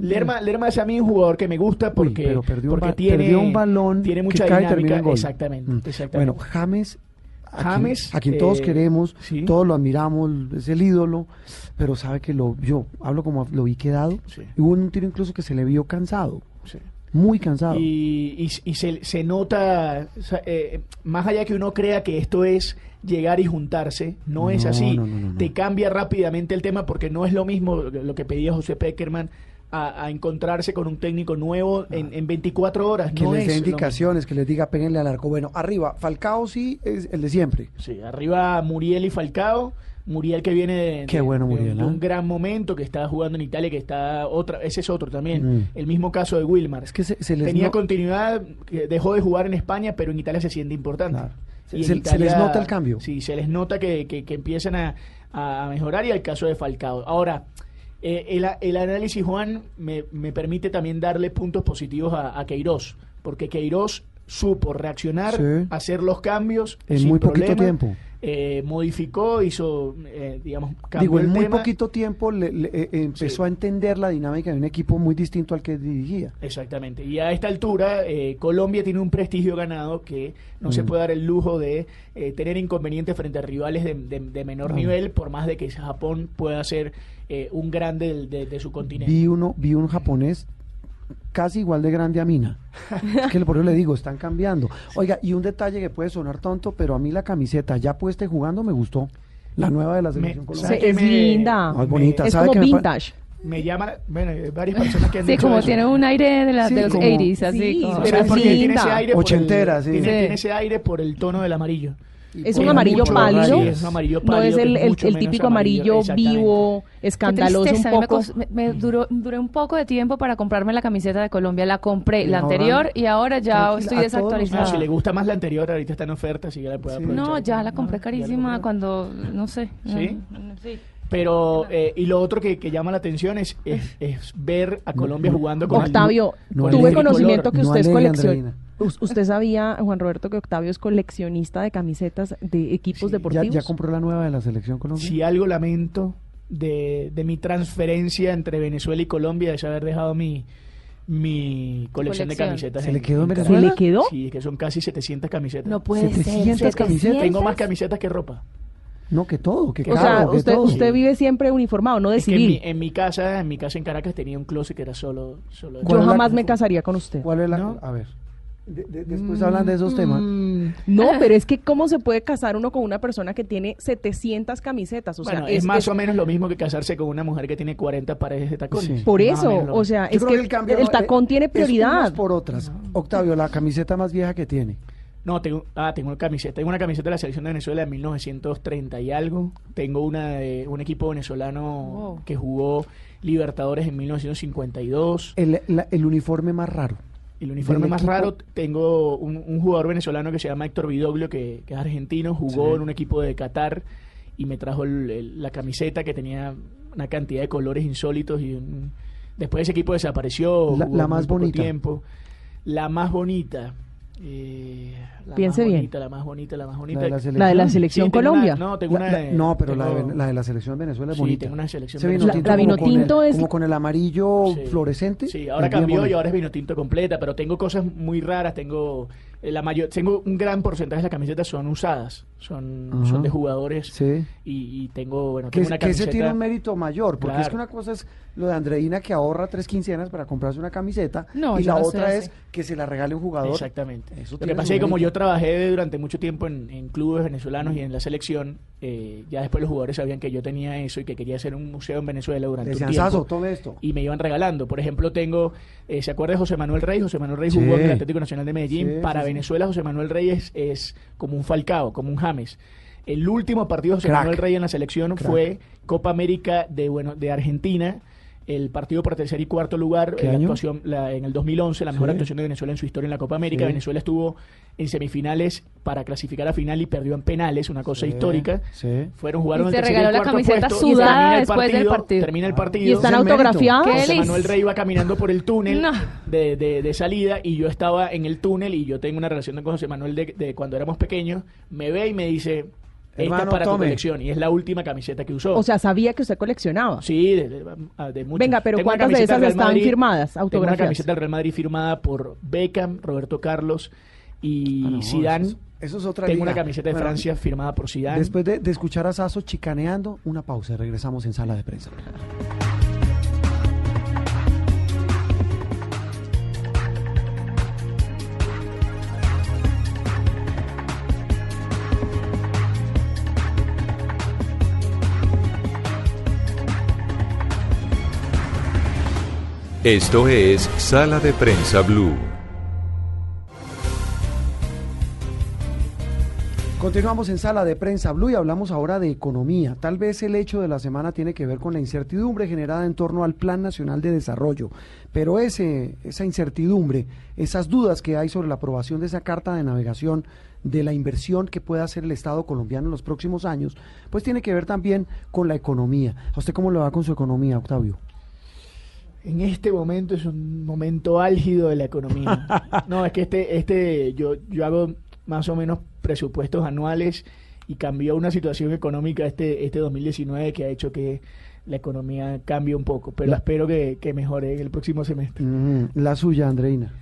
Lerma, Lerma es a mí un jugador que me gusta porque, pero perdió, un porque ba- tiene, perdió un balón tiene que mucha cae y termina dinámica. gol. Exactamente, Mm. exactamente. Bueno, James, a quien- James, a quien todos eh, queremos, sí. todos lo admiramos, es el ídolo, pero sabe que lo yo hablo como lo vi quedado. Sí. Y hubo un tiro incluso que se le vio cansado, Sí. Muy cansado. Y, y- y se, se nota, o sea, eh, más allá que uno crea que esto es llegar y juntarse, no, es así. no, no. Te cambia rápidamente el tema porque no es lo mismo lo que- pedía José Peckerman a, a encontrarse con un técnico nuevo en, en 24 horas. que les es dé indicaciones, que les diga péguenle al arco. Bueno, arriba, Falcao sí es el de siempre. Sí, arriba Muriel y Falcao. Muriel que viene de, Qué de- bueno de- Muriel, de un gran momento, que está jugando en Italia, que está otra, ese es otro también. Mm. El mismo caso de Wilmar. Es que se, se les Tenía no- continuidad, dejó de jugar en España, pero en Italia se siente importante. Claro. Se- les nota el cambio. Sí, se les nota que, que- que empiezan a, a mejorar y el caso de Falcao. Ahora, eh, el, el análisis, Juan, me, me permite también darle puntos positivos a, a Queiroz, porque Queiroz supo reaccionar, Sí. hacer los cambios En sin muy poquito tiempo. Eh, modificó, hizo, eh, digamos, cambió Digo, en el muy tema. poquito tiempo le- le- eh, empezó Sí. a entender la dinámica de un equipo muy distinto al que dirigía. Exactamente. Y a esta altura, eh, Colombia tiene un prestigio ganado que no se Mm. puede dar el lujo de eh, tener inconvenientes frente a rivales de, de- de menor No. nivel, por más de que Japón pueda ser eh, un grande de, de su continente. Vi uno, vi un japonés casi igual de grande a Mina. es que por eso le digo, están cambiando. Oiga, y un detalle que puede sonar tonto, pero a mí la camiseta ya puesta y jugando me gustó. La nueva de la selección Me- colombiana. ¿Sabe es me- linda. No, es bonita. Es ¿Sabe como me pa- vintage. Me llama, bueno, hay varias personas que han Sí, dicho como eso. tiene un aire de, la, Sí, de los como- 80s, así Sí, como- Pero es porque linda. tiene ese aire por el- Ochentera, sí. tiene, Sí. tiene ese aire por el tono del amarillo. Es un amarillo mucho pálido. Sí, es un amarillo No pálido. es que el, típico amarillo vivo, escandaloso tristeza, un poco. Me, me duró, duré un poco de tiempo para comprarme la camiseta de Colombia. La compré, Y la ahora- anterior, y ahora ya estoy desactualizada. No, si le gusta más la anterior, ahorita está en oferta, así que la puede Sí. aprovechar. No, ya la compré Ah, la carísima cuando, no sé. ¿Sí? no, sí. Pero, eh, y lo otro que, que llama la atención es, es, es ver a Colombia no, jugando con Octavio, No tuve conocimiento que No usted es coleccionista. ¿Usted sabía, Juan Roberto, que Octavio es coleccionista de camisetas de equipos Sí, ¿Ya, deportivos? ya compró la nueva de la selección colombiana? Si algo lamento de, de mi transferencia entre Venezuela y Colombia es haber dejado mi, mi colección, de camisetas. ¿Se le quedó en Venezuela? ¿Se le quedó? Sí, que son casi 700 camisetas. No puede 700 ser. camisetas. Tengo más camisetas que ropa. No, que todo, que O sea, que usted, todo. usted vive siempre uniformado, no de Es que en mi, en mi casa, en mi casa en Caracas tenía un closet que era solo, solo de- ¿Cuál Yo la- jamás me casaría con usted. ¿Cuál es la...? ¿No? A ver, de- de- después hablan de esos temas. Mm, No, pero es que ¿cómo se puede casar uno con una persona que tiene 700 camisetas? O sea, bueno, es, más o menos lo mismo que casarse con una mujer que tiene 40 paredes de tacones. Sí. Por o eso, o sea, Yo es que, el cambio el no- tacón eh, tiene prioridad. por otras. Octavio, la camiseta más vieja que tiene. No, tengo, ah, tengo una camiseta. Tengo una camiseta de la selección de Venezuela de 1930 y algo. Tengo una de un equipo venezolano Wow. que jugó Libertadores en 1952. El, la- el uniforme más raro. El uniforme más equipo- raro, tengo un, un jugador venezolano que se llama Héctor Vidoglio, que, que es argentino, jugó Sí. en un equipo de Qatar y me trajo el- el- la camiseta que tenía una cantidad de colores insólitos y un- después ese equipo desapareció. La- jugó la muy más bonita. Tiempo. La más bonita. Eh, la Piense más bien. bonita, La más bonita, la más bonita. La de la selección. La de la Sí, selección tengo una- Colombia. no, tengo La- una la- de- no, pero la, tengo- de, la de la selección de Venezuela es Sí, bonita. tengo una selección Ese vino venezolana. tinto La como vino con el- tinto es- como con el amarillo Sí. fluorescente. Sí, ahora cambió y ahora es vino tinto completa, pero tengo cosas muy raras, tengo eh, la mayor, tengo un gran porcentaje de las camisetas son usadas, son, Ajá. son de jugadores Sí. Y, y tengo, bueno, Que, tengo una que ese camiseta. tiene un mérito mayor, porque es que una cosa es lo de Andreina que ahorra tres quincenas para comprarse una camiseta No, y la no otra es que se la regale un jugador. Exactamente. Eso Lo que pasa es que como yo trabajé durante mucho tiempo en, en clubes venezolanos y en la selección, eh, ya después los jugadores sabían que yo tenía eso y que quería hacer un museo en Venezuela durante Decían, un tiempo. Tome esto. y me iban regalando. Por ejemplo, tengo, eh, ¿se acuerda de José Manuel Rey? José Manuel Rey Sí. jugó en el Atlético Nacional de Medellín. Sí, Para sí, sí. Venezuela, José Manuel Rey es, es como un Falcao, como un James. El último partido de José Crack. Manuel Rey en la selección Crack. fue Copa América de, bueno, de Argentina. El partido por tercer y cuarto lugar, ¿Qué eh, la actuación, la- en el 2011, la mejor Sí. actuación de Venezuela en su historia en la Copa América. Sí. Venezuela estuvo en semifinales para clasificar a final y perdió en penales, una cosa Sí, histórica. sí. Fueron jugaron Y el tercer y regaló la cuarto camiseta puesto, y sudada termina el después del partido. Termina el Ah, partido. Y están el autografiados. ¿Qué José. Manuel Rey iba caminando por el túnel No. de, de- de salida y yo estaba en el túnel y yo tengo una relación con José Manuel de, de cuando éramos pequeños. Me ve y me dice, Hermano, es para tu tome. colección y es la última camiseta que usó. O sea, sabía que usted coleccionaba. Sí, de, de- ah, de muchas. Venga, pero Tengo ¿cuántas de esas están Madrid- firmadas, Tengo una autografiadas? camiseta del Real Madrid firmada por Beckham, Roberto Carlos y Ah, no, Zidane. Eso es, eso es otra Tengo liga. una camiseta de Bueno, Francia firmada por Zidane. Después de, de escuchar a Sasso chicaneando, una pausa y regresamos en sala de prensa. Esto es Sala de Prensa Blue. Continuamos en sala de prensa Blue y hablamos ahora de economía. Tal vez el hecho de la semana tiene que ver con la incertidumbre generada en torno al Plan Nacional de Desarrollo, pero ese, esa incertidumbre, esas dudas que hay sobre la aprobación de esa carta de navegación de la inversión que pueda hacer el Estado colombiano en los próximos años, pues tiene que ver también con la economía. ¿A usted cómo le va con su economía, Octavio? En este momento es un momento álgido de la economía. No, es que este, este, yo, yo hago más o menos presupuestos anuales y cambió una situación económica este, este 2019 que ha hecho que la economía cambie un poco, pero La- espero que, que mejore en el próximo semestre. Mm, la suya, Andreina.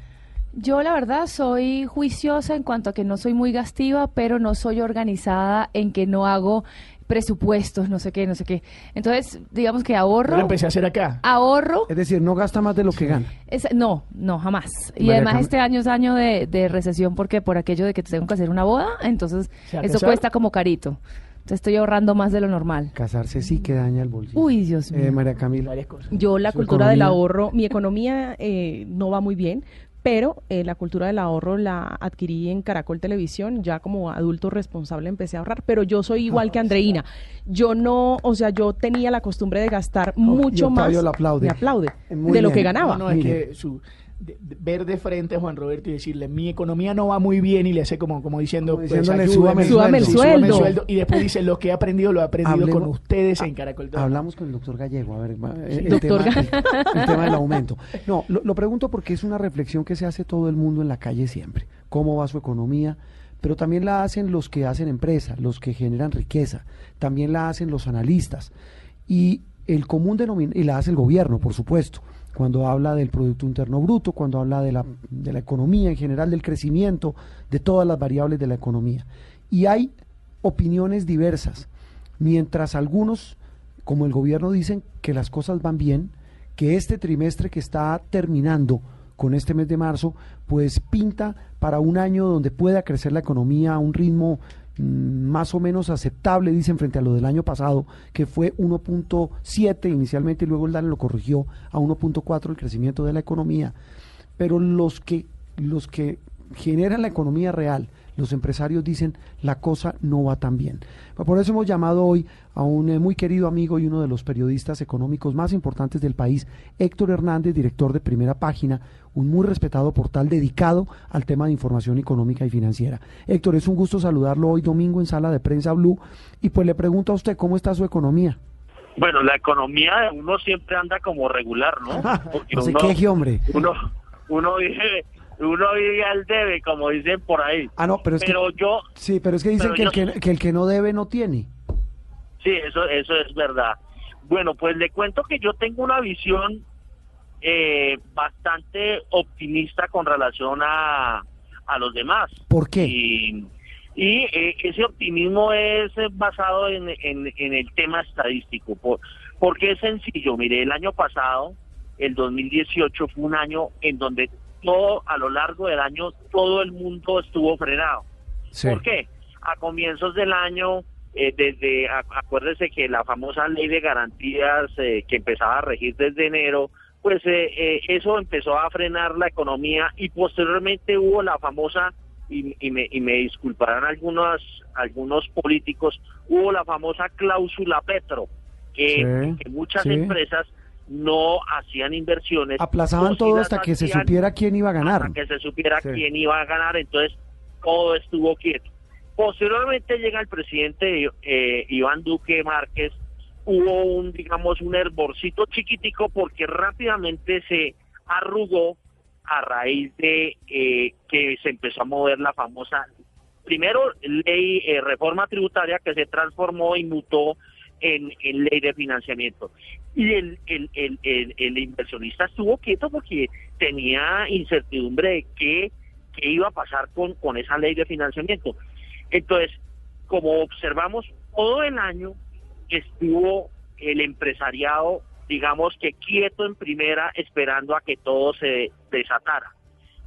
Yo la verdad soy juiciosa en cuanto a que no soy muy gastiva, pero no soy organizada en que no hago presupuestos, no sé qué, no sé qué. Entonces, digamos que Yo ahorro, lo empecé a hacer acá. ahorro, Es decir, no gasta más de lo que gana. es- no, no, jamás. Y María además Cam- este año es año de, de recesión porque por aquello de que tengo que hacer una boda, entonces ¿Se va a eso cuesta como carito. Entonces estoy ahorrando más de lo normal. Casarse sí que daña el bolsillo. Uy, Dios mío. Eh, María Camila. Varias cosas. Yo la Su cultura del ahorro, mi economía eh, no va muy bien, pero eh, la cultura del ahorro la adquirí en Caracol Televisión, ya como adulto responsable empecé a ahorrar, pero yo soy igual que Andreina. Yo no, o sea, yo tenía la costumbre de gastar mucho Octavio más. la aplaude. Me aplaude Muy de lo que ganaba. No, no, es que su, de- de- ver de frente a Juan Roberto y decirle, mi economía no va muy bien, y le hace como, como diciendo, Como pues, súbame el Súbame el sí, súbame el sueldo. Y después dice, lo que he aprendido lo he aprendido Hablemos- con ustedes en Caracol. Hablamos con el doctor Gallego, a ver, el, tema, el- el tema del aumento. No, lo, lo pregunto porque es una reflexión que se hace todo el mundo en la calle siempre. ¿Cómo va su economía? Pero también la hacen los que hacen empresa, los que generan riqueza, también la hacen los analistas y el común denominador, y la hace el gobierno, por supuesto. Cuando habla del Producto Interno Bruto, cuando habla de la, de la economía en general, del crecimiento, de todas las variables de la economía. Y hay opiniones diversas. Mientras algunos, como el gobierno, dicen que las cosas van bien, que este trimestre que está terminando con este mes de marzo, pues pinta para un año donde pueda crecer la economía a un ritmo más o menos aceptable, dicen, frente a lo del año pasado, que fue 1.7 inicialmente y luego el DANE lo corrigió a 1.4 el crecimiento de la economía. Pero los que, los que generan la economía real, los empresarios dicen la cosa no va tan bien. Por eso hemos llamado hoy a un eh, muy querido amigo y uno de los periodistas económicos más importantes del país, Héctor Hernández, director de Primera Página, un muy respetado portal dedicado al tema de información económica y financiera. Héctor, es un gusto saludarlo hoy domingo en Sala de Prensa Blue y pues le pregunto a usted cómo está su economía. Bueno, la economía de uno siempre anda como regular, ¿no? Porque no se queje, hombre. Uno, uno vive uno vive al debe, como dicen por ahí. Ah, no, pero es pero que... yo... Sí, pero es que dicen que el que, que el que no debe no tiene. Sí, eso, eso es verdad. Bueno, pues le cuento que yo tengo una visión eh, bastante optimista con relación a, a los demás. ¿Por qué? Y, y eh, ese optimismo es basado en, en, en el tema estadístico. Por, porque es sencillo, mire, el año pasado, el 2018, fue un año en donde todo, a lo largo del año, todo el mundo estuvo frenado. ¿Por qué? A comienzos del año, eh, desde, acuérdese que la famosa ley de garantías eh, que empezaba a regir desde enero, pues eh, eso empezó a frenar la economía y posteriormente hubo la famosa, y, y, me, y me disculparán algunos, algunos políticos, hubo la famosa cláusula Petro, que, que muchas empresas no hacían inversiones. Aplazaban todo hasta que se supiera quién iba a ganar. Hasta que se supiera quién iba a ganar, entonces todo estuvo quieto. Posteriormente llega el presidente eh, Iván Duque Márquez, hubo un, digamos, un hervorcito chiquitico porque rápidamente se arrugó a raíz de eh, que se empezó a mover la famosa, primero ley, eh, reforma tributaria que se transformó y mutó en, ley de financiamiento. Y el, el, el, el, inversionista estuvo quieto porque tenía incertidumbre de qué, qué iba a pasar con, con esa ley de financiamiento. Entonces, como observamos, todo el año estuvo el empresariado, digamos que quieto en primera, esperando a que todo se desatara.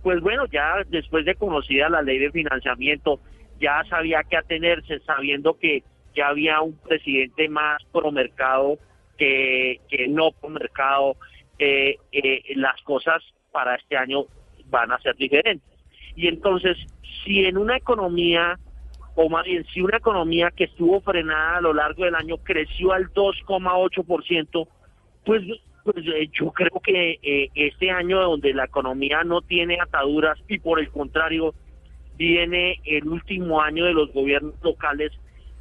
Pues bueno, ya después de conocida la ley de financiamiento, ya sabía que atenerse, sabiendo que ya había un presidente más pro mercado que, que no pro mercado, eh, eh, las cosas para este año van a ser diferentes. Y entonces, si en una economía, o más bien, si una economía que estuvo frenada a lo largo del año creció al 2,8%, pues, pues eh, yo creo que este año donde la economía no tiene ataduras y por el contrario viene el último año de los gobiernos locales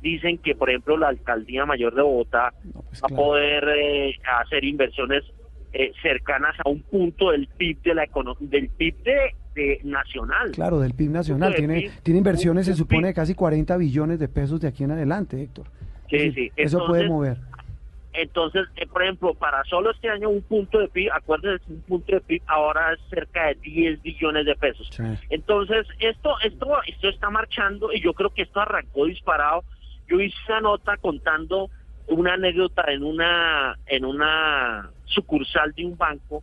dicen que, por ejemplo, la Alcaldía Mayor de Bogotá pues va a poder eh, hacer inversiones eh, cercanas a un punto del PIB de la del PIB de, nacional. Claro, del PIB nacional. Tiene, tiene inversiones, se supone, de casi 40 billones de pesos de aquí en adelante, Héctor. Sí, sí. eso puede mover. Entonces, eh, por ejemplo, para solo este año un punto de PIB, acuérdense, un punto de PIB ahora es cerca de 10 billones de pesos. Entonces, esto, esto, esto está marchando y yo creo que esto arrancó disparado yo hice una nota contando una anécdota en una en una sucursal de un banco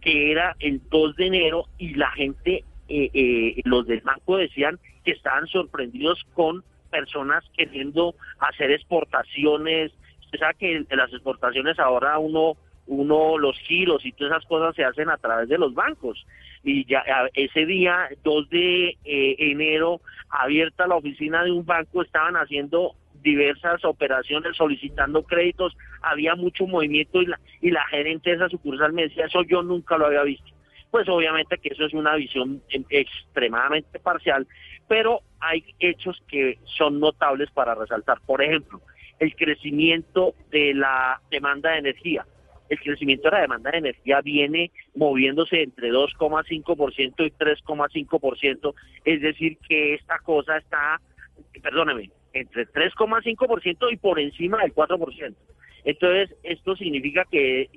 que era el 2 de enero y la gente, eh, eh, los del banco decían que estaban sorprendidos con personas queriendo hacer exportaciones. Usted sabe que las exportaciones ahora uno uno los giros y todas esas cosas se hacen a través de los bancos y ya ese día 2 de eh, enero abierta la oficina de un banco estaban haciendo diversas operaciones solicitando créditos, había mucho movimiento y la, y la gerente de esa sucursal me decía, eso yo nunca lo había visto. Pues obviamente que eso es una visión em, extremadamente parcial, pero hay hechos que son notables para resaltar. Por ejemplo, el crecimiento de la demanda de energía. El crecimiento de la demanda de energía viene moviéndose entre 2,5% y 3,5%, es decir, que esta cosa está, perdóneme, entre 3,5% y por encima del 4%. Entonces, esto significa que,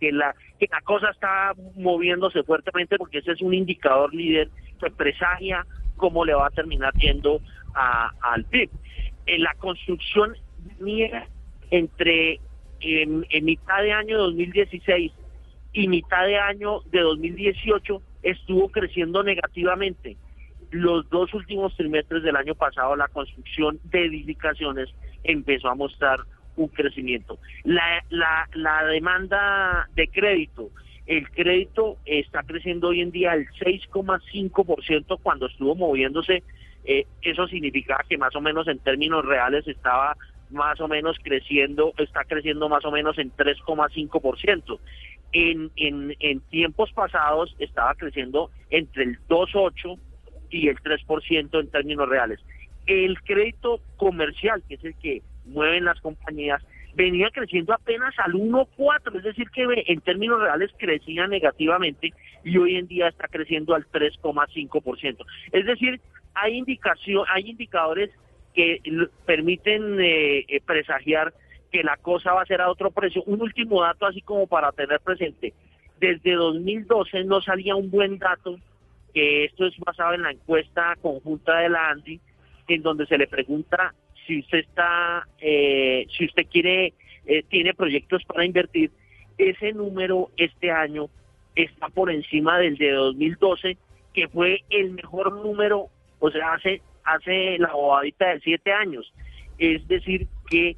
la, que la cosa está moviéndose fuertemente porque ese es un indicador líder que presagia cómo le va a terminar yendo a, al PIB. En la construcción entre en, mitad de año 2016 y mitad de año de 2018 estuvo creciendo negativamente. Los dos últimos trimestres del año pasado la construcción de edificaciones empezó a mostrar un crecimiento. La, la, la demanda de crédito, el crédito está creciendo hoy en día al 6,5% cuando estuvo moviéndose. Eh, eso significa que más o menos en términos reales estaba más o menos creciendo, está creciendo más o menos en 3,5%. En, en, en tiempos pasados estaba creciendo entre el 2,8 y el 3% en términos reales. El crédito comercial, que es el que mueven las compañías, venía creciendo apenas al 1,4, es decir, que en términos reales crecía negativamente y hoy en día está creciendo al 3,5%. Es decir, hay indicación, hay indicadores que permiten eh, eh, presagiar que la cosa va a ser a otro precio. Un último dato así como para tener presente. Desde 2012 no salía un buen dato, que esto es basado en la encuesta conjunta de la ANDI, en donde se le pregunta si usted está, eh, si usted quiere, tiene proyectos para invertir. Ese número este año está por encima del de 2012, que fue el mejor número, o sea, hace hace la bobadita de siete años. Es decir, que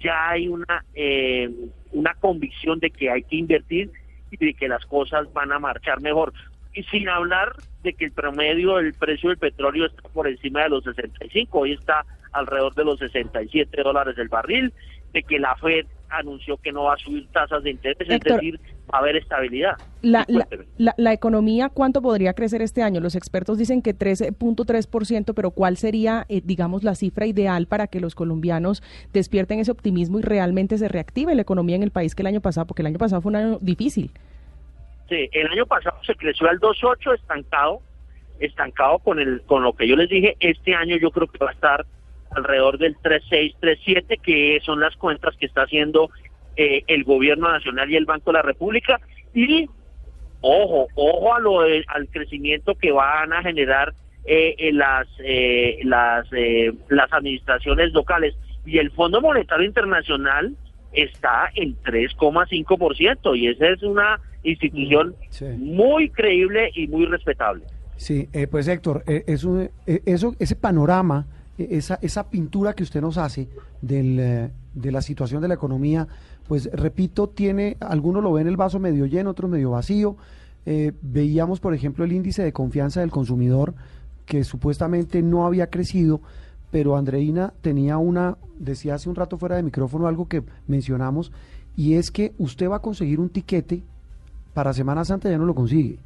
ya hay una, eh, una convicción de que hay que invertir y de que las cosas van a marchar mejor. Y sin hablar de que el promedio del precio del petróleo está por encima de los 65, hoy está alrededor de los 67 dólares el barril, de que la Fed anunció que no va a subir tasas de interés, es decir, va a haber estabilidad. La, la, economía, ¿cuánto podría crecer este año? Los expertos dicen que 13.3%, pero ¿cuál sería, eh, digamos, la cifra ideal para que los colombianos despierten ese optimismo y realmente se reactive la economía en el país que el año pasado? Porque el año pasado fue un año difícil. Sí, el año pasado se creció al 2.8 estancado, estancado con, el, con lo que yo les dije. Este año yo creo que va a estar alrededor del 3.6, 3.7, que son las cuentas que está haciendo eh, el gobierno nacional y el Banco de la República. Y ojo, ojo a lo al crecimiento que van a generar eh, las, eh, las, las administraciones locales. Y el Fondo Monetario Internacional está en 3,5% y esa es una institución muy creíble y muy respetable. Sí, pues Héctor, es eso, ese panorama esa, esa pintura que usted nos hace del, eh, de la situación de la economía, pues repito, tiene, algunos lo ven el vaso medio lleno, otros medio vacío. Eh, veíamos, por ejemplo, el índice de confianza del consumidor, que supuestamente no había crecido, pero Andreina tenía una, decía hace un rato fuera de micrófono algo que mencionamos, y es que usted va a conseguir un tiquete para Semana Santa, ya no lo consigue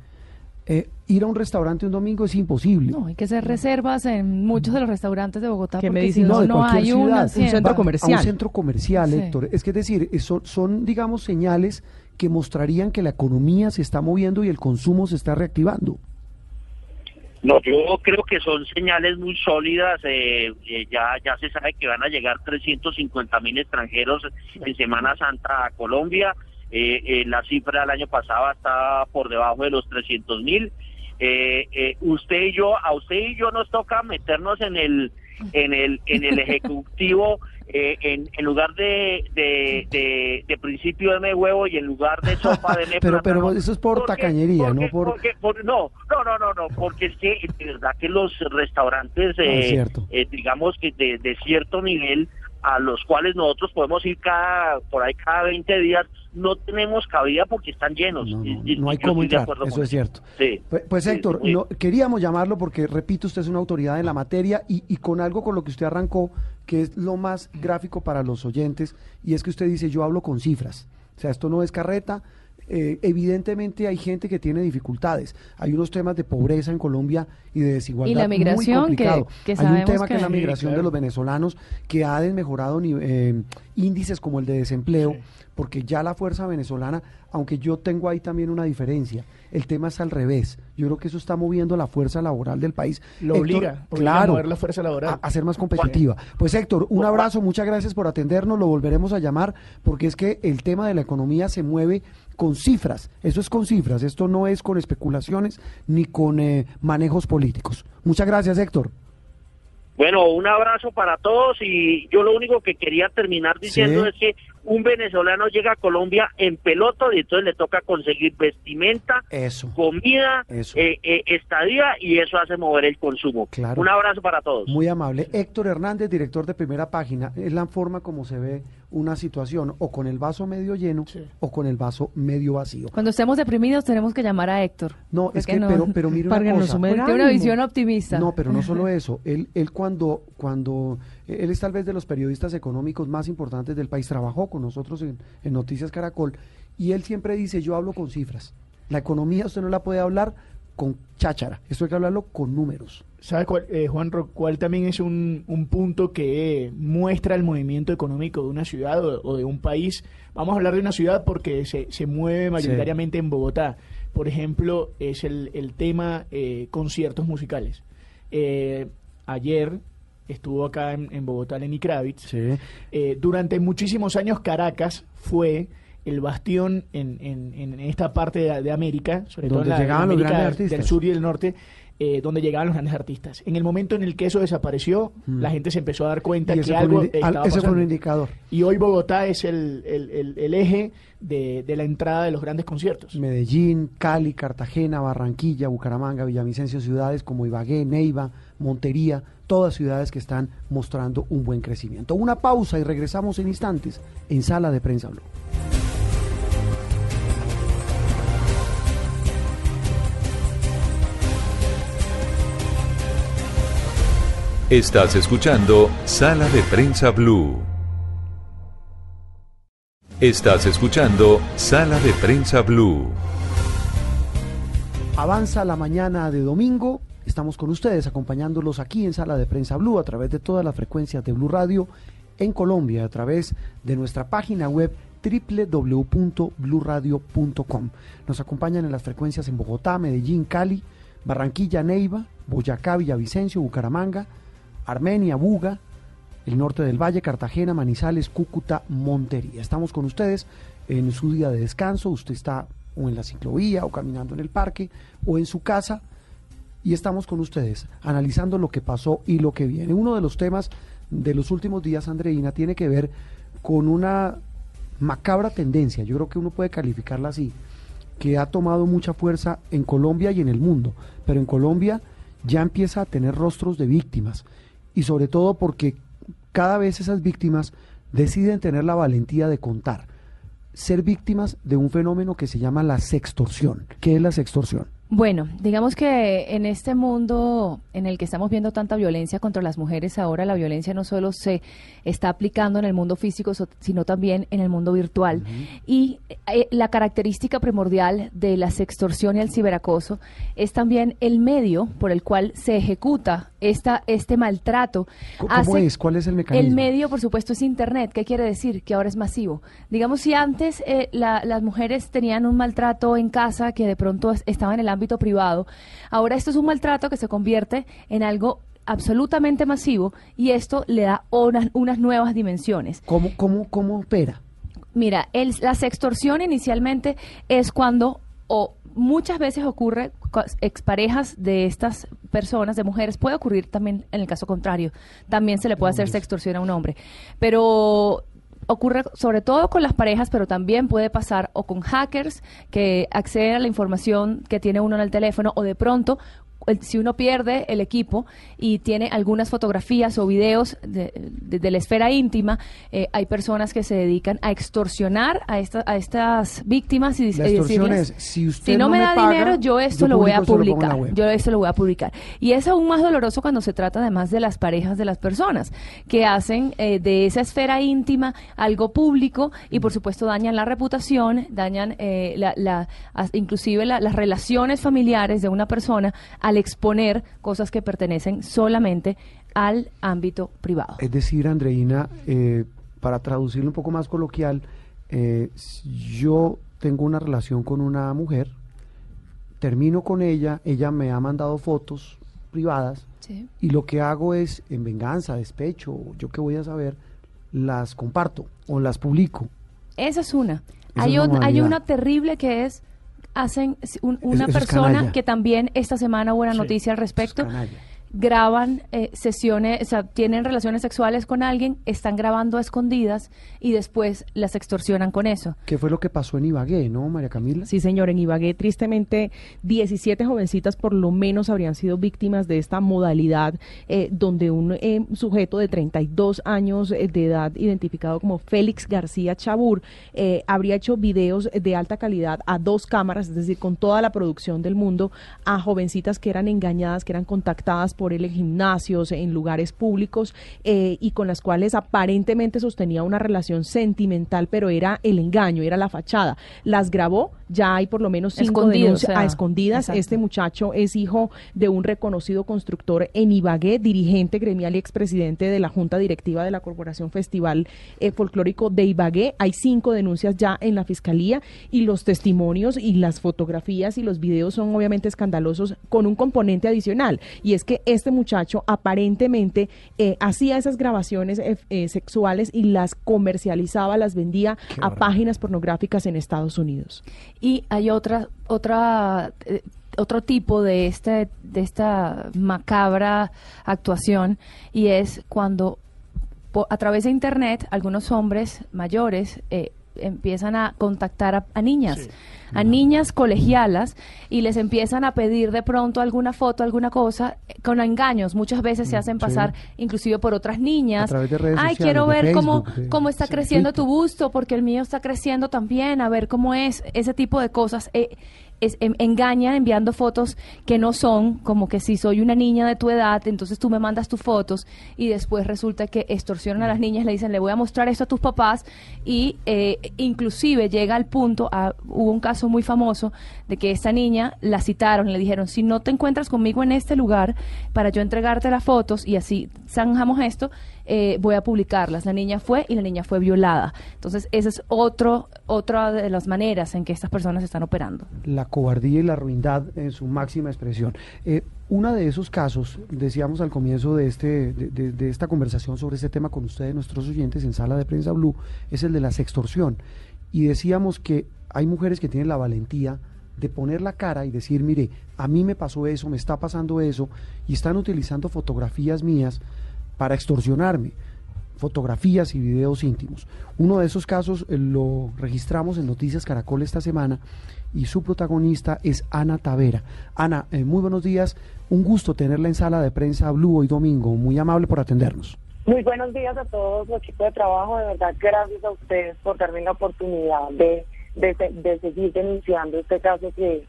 eh, ir a un restaurante un domingo es imposible. No, hay que hacer reservas en muchos de los restaurantes de Bogotá. Que me dicen, no, no hay un centro comercial. A un centro comercial, Héctor. Es que es decir, son, son, digamos, señales que mostrarían que la economía se está moviendo y el consumo se está reactivando. No, yo creo que son señales muy sólidas. Eh, eh, ya, ya se sabe que van a llegar 350 mil extranjeros en Semana Santa a Colombia. Eh, eh, la cifra del año pasado está por debajo de los 300 mil. Eh, eh, usted y yo, a usted y yo nos toca meternos en el en el en el ejecutivo en, en, lugar de, de, de, principio de huevo y en lugar de sopa de pero pero eso es por tacañería no por... no no no no no porque es que de verdad que los restaurantes ah, digamos que de, de cierto nivel a los cuales nosotros podemos ir cada por ahí cada 20 días no tenemos cabida porque están llenos. No, hay cómo entrar, eso es cierto. Pues, pues Héctor, queríamos llamarlo porque, repito, usted es una autoridad en la materia y, y, con algo con lo que usted arrancó, que es lo más gráfico para los oyentes, y es que usted dice, yo hablo con cifras. O sea, esto no es carreta, eh, evidentemente hay gente que tiene dificultades. Hay unos temas de pobreza en Colombia y de desigualdad. Y la migración, que, hay un tema que, es la migración de los venezolanos que ha desmejorado eh, índices como el de desempleo, porque ya la fuerza venezolana, aunque yo tengo ahí también una diferencia, el tema es al revés. Yo creo que eso está moviendo la fuerza laboral del país. Lo obliga, claro, a mover la fuerza laboral. A, ser más competitiva. Pues Héctor, un abrazo, muchas gracias por atendernos, lo volveremos a llamar, porque es que el tema de la economía se mueve con cifras, eso es con cifras, esto no es con especulaciones ni con eh, manejos políticos. Muchas gracias, Héctor. Bueno, un abrazo para todos y yo lo único que quería terminar diciendo es que un venezolano llega a Colombia en peloto y entonces le toca conseguir vestimenta, comida, eh, eh, estadía y eso hace mover el consumo. Un abrazo para todos. Muy amable. Héctor Hernández, director de Primera Página, es la forma como se ve una situación o con el vaso medio lleno o con el vaso medio vacío. Cuando estemos deprimidos tenemos que llamar a Héctor. No, es que, pero, pero mire una cosa. Tiene una visión optimista. No, pero no solo eso. Él, él cuando, cuando, él es tal vez de los periodistas económicos más importantes del país, trabajó con nosotros en, Noticias Caracol y él siempre dice, yo hablo con cifras. La economía usted no la puede hablar con cháchara, esto hay que hablarlo con números. ¿Sabe cuál, eh, Juan, cuál también es un, un, punto que muestra el movimiento económico de una ciudad o, de un país? Vamos a hablar de una ciudad porque se, se mueve mayoritariamente en Bogotá. Por ejemplo, es el, el tema eh, conciertos musicales. Eh, ayer estuvo acá en, Bogotá Lenny Kravitz. Eh, durante muchísimos años Caracas fue el bastión en, en, esta parte de, América, sobre todo en la, América del sur y del norte, eh, donde llegaban los grandes artistas. En el momento en el que eso desapareció, mm. la gente se empezó a dar cuenta que algo estaba ese fue un indicador. Y hoy Bogotá es el, el, el, eje de, de, la entrada de los grandes conciertos. Medellín, Cali, Cartagena, Barranquilla, Bucaramanga, Villavicencio, ciudades como Ibagué, Neiva, Montería, todas ciudades que están mostrando un buen crecimiento. Una pausa y regresamos en instantes en Sala de Prensa Blue. Estás escuchando Sala de Prensa Blue. Estás escuchando Sala de Prensa Blue. Avanza la mañana de domingo Estamos con ustedes acompañándolos aquí en Sala de Prensa Blue a través de todas las frecuencias de Blue Radio en Colombia, a través de nuestra página web www.bluradio.com. Nos acompañan en las frecuencias en Bogotá, Medellín, Cali, Barranquilla, Neiva, Boyacá, Villavicencio, Bucaramanga, Armenia, Buga, el norte del Valle, Cartagena, Manizales, Cúcuta, Montería. Estamos con ustedes en su día de descanso. Usted está o en la ciclovía o caminando en el parque o en su casa y estamos con ustedes analizando lo que pasó y lo que viene. Uno de los temas de los últimos días, Andreina, tiene que ver con una macabra tendencia, yo creo que uno puede calificarla así, que ha tomado mucha fuerza en Colombia y en el mundo, pero en Colombia ya empieza a tener rostros de víctimas y sobre todo porque cada vez esas víctimas deciden tener la valentía de contar, ser víctimas de un fenómeno que se llama la sextorsión. ¿Qué es la sextorsión? Bueno, digamos que en este mundo en el que estamos viendo tanta violencia contra las mujeres, ahora la violencia no solo se está aplicando en el mundo físico, sino también en el mundo virtual. Y eh, la característica primordial de la sextorsión y el ciberacoso es también el medio por el cual se ejecuta esta, este maltrato. ¿Cómo es? ¿Cuál es el mecanismo? El medio, por supuesto, es Internet. ¿Qué quiere decir? Que ahora es masivo. Digamos, si antes eh, las mujeres tenían un maltrato en casa que de pronto estaba en el ámbito privado. Ahora esto es un maltrato que se convierte en algo absolutamente masivo y esto le da unas, unas nuevas dimensiones. ¿Cómo, cómo, cómo opera? Mira, el, la sextorsión inicialmente es cuando, o muchas veces ocurre, exparejas de estas personas, de mujeres, puede ocurrir también en el caso contrario, también se le puede hacer sextorsión a un hombre, pero ocurre sobre todo con las parejas, pero también puede pasar o con hackers que acceden a la información que tiene uno en el teléfono o de pronto si uno pierde el equipo y tiene algunas fotografías o videos de, la esfera íntima, eh, hay personas que se dedican a extorsionar a, a estas víctimas y, decirles, si, usted no, me, da dinero, yo esto lo voy a publicar. Yo esto lo voy a publicar. Y es aún más doloroso cuando se trata además de las parejas de las personas que hacen eh, de esa esfera íntima algo público y por supuesto dañan la reputación, dañan eh, la, inclusive las relaciones familiares de una persona al exponer cosas que pertenecen solamente al ámbito privado. Es decir, Andreina, eh, para traducirlo un poco más coloquial, eh, yo tengo una relación con una mujer, termino con ella, ella me ha mandado fotos privadas Sí. y lo que hago es, en venganza, despecho, yo qué voy a saber, las comparto o las publico. Esa es una. Esa hay, es una un- hay una terrible que es hacen un- una es persona que también esta semana hubo una Sí, noticia al respecto. Graban eh, sesiones, o sea, tienen relaciones sexuales con alguien, están grabando a escondidas y después las extorsionan con eso. ¿Qué fue lo que pasó en Ibagué, no, María Camila? Sí, señor, en Ibagué, tristemente, 17 jovencitas por lo menos habrían sido víctimas de esta modalidad, eh, donde un eh, sujeto de 32 años eh, de edad, identificado como Félix García Chabur, eh, habría hecho videos de alta calidad a dos cámaras, es decir, con toda la producción del mundo, a jovencitas que eran engañadas, que eran contactadas por él en gimnasios, en lugares públicos, eh, y con las cuales aparentemente sostenía una relación sentimental, pero era el engaño, era la fachada. Las grabó, ya hay por lo menos cinco Escondido, denuncias o sea, a escondidas. exacto. Este muchacho es hijo de un reconocido constructor en Ibagué, dirigente gremial y expresidente de la Junta Directiva de la Corporación Festival eh, Folclórico de Ibagué. Hay cinco denuncias ya en la fiscalía y los testimonios y las fotografías y los videos son obviamente escandalosos con un componente adicional y es que este muchacho aparentemente eh, hacía esas grabaciones eh, eh, sexuales y las comercializaba, las vendía Qué a páginas pornográficas en Estados Unidos. Y hay otra, otra, eh, otro tipo de este, de esta macabra actuación y es cuando a través de internet algunos hombres mayores eh, empiezan a contactar a, a niñas. a niñas colegialas y les empiezan a pedir de pronto alguna foto, alguna cosa, eh, con engaños. Muchas veces se Mm, hacen sí. pasar inclusive por otras niñas. A través de redes Ay, sociales, quiero ver cómo, cómo está sí, creciendo tu gusto, porque el mío está creciendo también, a ver cómo es, ese tipo de cosas. eh, es, em- engañan enviando fotos que no son, como que si soy una niña de tu edad, entonces tú me mandas tus fotos y después resulta que extorsionan a las niñas, le dicen, le voy a mostrar esto a tus papás y eh, inclusive llega al punto, a- hubo un caso muy famoso de que esta niña la citaron, le dijeron, si no te encuentras conmigo en este lugar para yo entregarte las fotos y así zanjamos esto, eh, voy a publicarlas. La niña fue y la niña fue violada. Entonces, esa es otro, otra de las maneras en que estas personas están operando. la cobardía y la ruindad en su máxima expresión. Eh, uno de esos casos, decíamos al comienzo de, este, de, de- de esta conversación sobre este tema con ustedes, nuestros oyentes en Sala de Prensa Blue, es el de la sextorsión. Y decíamos que hay mujeres que tienen la valentía de poner la cara y decir, mire, a mí me pasó eso, me está pasando eso, y están utilizando fotografías mías para extorsionarme fotografías y videos íntimos. Uno de esos casos eh, lo registramos en Noticias Caracol esta semana y su protagonista es Ana Tavera. Ana, eh, muy buenos días. Un gusto tenerla en sala de prensa Blue hoy domingo. Muy amable por atendernos. Muy buenos días a todos los equipos de trabajo. De verdad, gracias a ustedes por darme la oportunidad de, de, de seguir denunciando este caso que,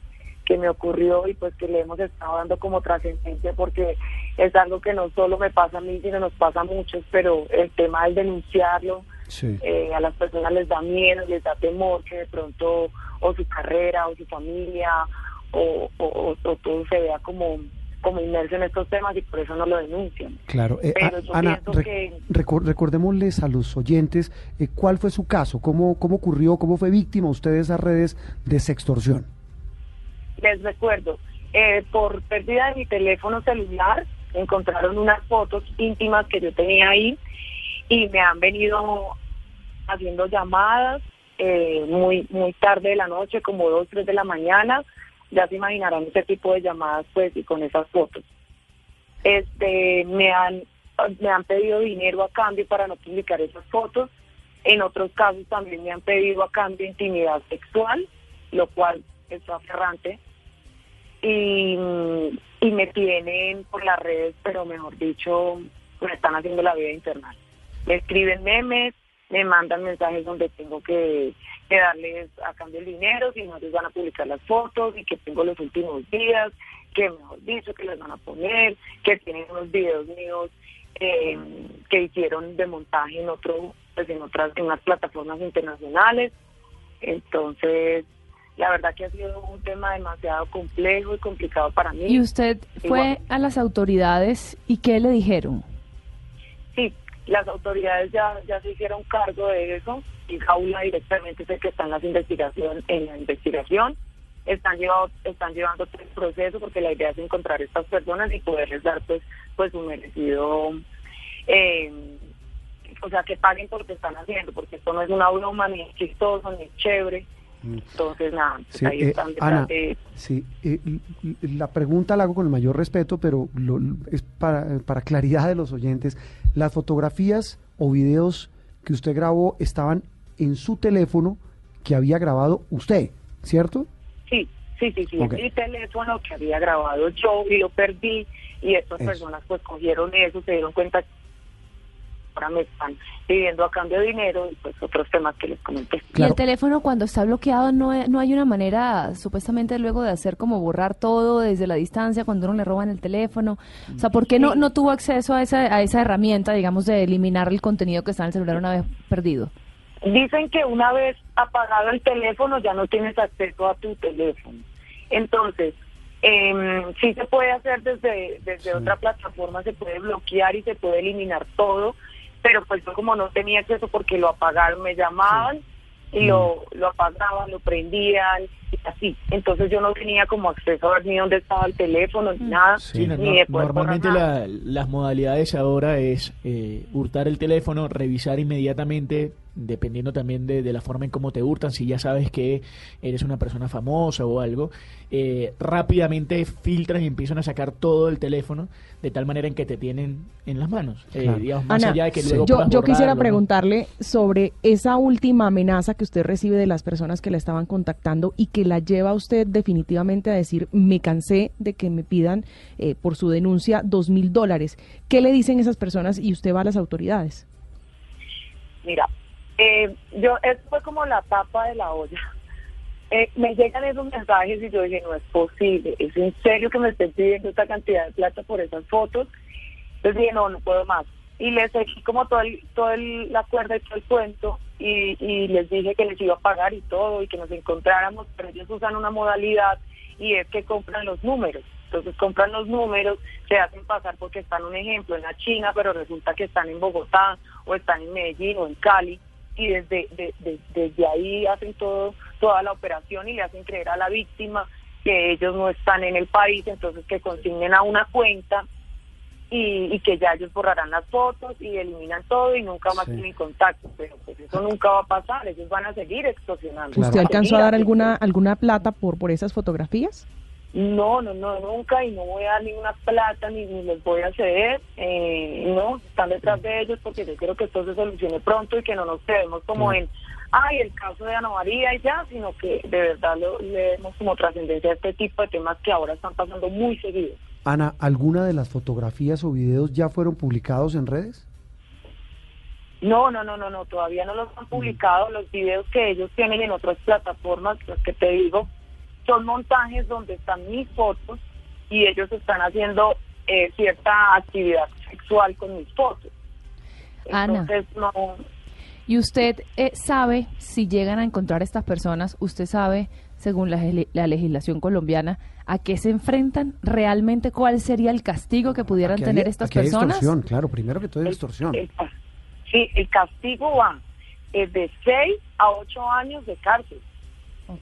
que me ocurrió y pues que le hemos estado dando como trascendencia porque es algo que no solo me pasa a mí, sino nos pasa a muchos, pero el tema del denunciarlo, Sí. eh, a las personas les da miedo, les da temor que de pronto o su carrera o su familia o, o, o- o todo se vea como, como inmerso en estos temas y por eso no lo denuncian. Claro. Eh, Pero yo Ana, pienso re- que- recor- recordémosles a los oyentes eh, cuál fue su caso, cómo, cómo ocurrió, cómo fue víctima usted de esas redes de sextorsión. les recuerdo, eh, por pérdida de mi teléfono celular, encontraron unas fotos íntimas que yo tenía ahí y me han venido haciendo llamadas eh, muy muy tarde de la noche, como dos, tres de la mañana. Ya se imaginarán ese tipo de llamadas, pues, y con esas fotos. Este, me han me han pedido dinero a cambio para no publicar esas fotos. En otros casos también me han pedido a cambio intimidad sexual, lo cual es aferrante. Y, me tienen por las redes, pero mejor dicho, me están haciendo la vida internal. Me escriben memes, me mandan mensajes donde tengo que, que darles a cambio el dinero, si no les van a publicar las fotos y que tengo los últimos días, que mejor dicho, que les van a poner, que tienen unos videos míos eh, que hicieron de montaje en otro, pues en otras, en unas plataformas internacionales. Entonces, la verdad que ha sido un tema demasiado complejo y complicado para mí. Y usted fue Igual. a las autoridades y ¿qué le dijeron? Sí, las autoridades ya, ya se hicieron cargo de eso y Jaula directamente es el que está en las investigación, en la investigación. Están llevado, están llevando el proceso porque la idea es encontrar a estas personas y poderles dar pues pues un merecido eh, o sea que paguen por lo que están haciendo porque esto no es una broma ni es chistoso ni es chévere entonces, nada, pues Sí, ahí eh, están Ana, de- sí, eh, la pregunta la hago con el mayor respeto, pero lo- es para, para claridad de los oyentes. Las fotografías o videos que usted grabó estaban en su teléfono que había grabado usted, ¿cierto? Sí, sí, sí, sí. Ok. Mi teléfono que había grabado yo y lo perdí y estas personas pues cogieron eso, se dieron cuenta ahora me están pidiendo a cambio de dinero y pues otros temas que les comenté. Y el teléfono cuando está bloqueado no, hay- no hay una manera supuestamente luego de hacer como borrar todo desde la distancia cuando uno le roban el teléfono. O sea, ¿por qué no, no tuvo acceso a esa, a esa herramienta, digamos, de eliminar el contenido que está en el celular una vez perdido? Dicen que una vez apagado el teléfono ya no tienes acceso a tu teléfono. Entonces, em, sí se puede hacer desde, desde otra plataforma, se puede bloquear y se puede eliminar todo, pero pues yo como no tenía acceso porque lo apagaron, me llamaban y lo, lo apagaban, lo prendían así. Entonces yo no tenía como acceso a ver ni dónde estaba el teléfono ni nada, Sí, ni no- de poder normalmente nada. la- las modalidades ahora es eh, hurtar el teléfono, revisar inmediatamente, dependiendo también de, de la forma en cómo te hurtan, si ya sabes que eres una persona famosa o algo, eh, rápidamente filtran y empiezan a sacar todo el teléfono de tal manera en que te tienen en las manos. Eh, Claro. digamos, más Ana, allá de que luego yo, yo quisiera borrarlo, ¿no? preguntarle sobre esa última amenaza que usted recibe de las personas que la estaban contactando y que la lleva a usted definitivamente a decir, me cansé de que me pidan eh, por su denuncia dos mil dólares. ¿Qué le dicen esas personas y usted va a las autoridades? Mira, eh, yo, esto fue como la tapa de la olla. Eh, me llegan esos mensajes y yo dije, no es posible, es en serio que me estén pidiendo esta cantidad de plata por esas fotos. Entonces dije, no, no puedo más. Y les seguí como todo el, todo el, la cuerda y todo el cuento y, y les dije que les iba a pagar y todo y que nos encontráramos, pero ellos usan una modalidad y es que compran los números. Entonces compran los números, se hacen pasar porque están, un ejemplo, en la China, pero resulta que están en Bogotá o están en Medellín o en Cali y desde de- de- desde ahí hacen todo toda la operación y le hacen creer a la víctima que ellos no están en el país, entonces que consignen a una cuenta y, y que ya ellos borrarán las fotos y eliminan todo y nunca más Sí. tienen contacto, pero pues eso nunca va a pasar, ellos van a seguir extorsionando. ¿Usted alcanzó a dar alguna alguna plata por por esas fotografías? No, no, no, nunca, y no voy a dar ninguna plata, ni, ni les voy a ceder, eh, no, están detrás de ellos porque yo quiero que esto se solucione pronto y que no nos quedemos como en, ay, el caso de Ana María y ya, sino que de verdad lo- le demos como trascendencia a este tipo de temas que ahora están pasando muy seguido. Ana, ¿alguna de las fotografías o videos ya fueron publicados en redes? No, no, no, no, no, todavía no los han publicado. Los videos que ellos tienen en otras plataformas, los que te digo, son montajes donde están mis fotos y ellos están haciendo eh, cierta actividad sexual con mis fotos. Ana. Entonces, no, Y usted eh, sabe, si llegan a encontrar a estas personas, usted sabe, según la, la legislación colombiana, a qué se enfrentan realmente, cuál sería el castigo que pudieran Aquí hay- tener estas aquí hay personas. extorsión, claro, primero que todo es extorsión. el, sí, el castigo va eh, de 6 a 8 años de cárcel.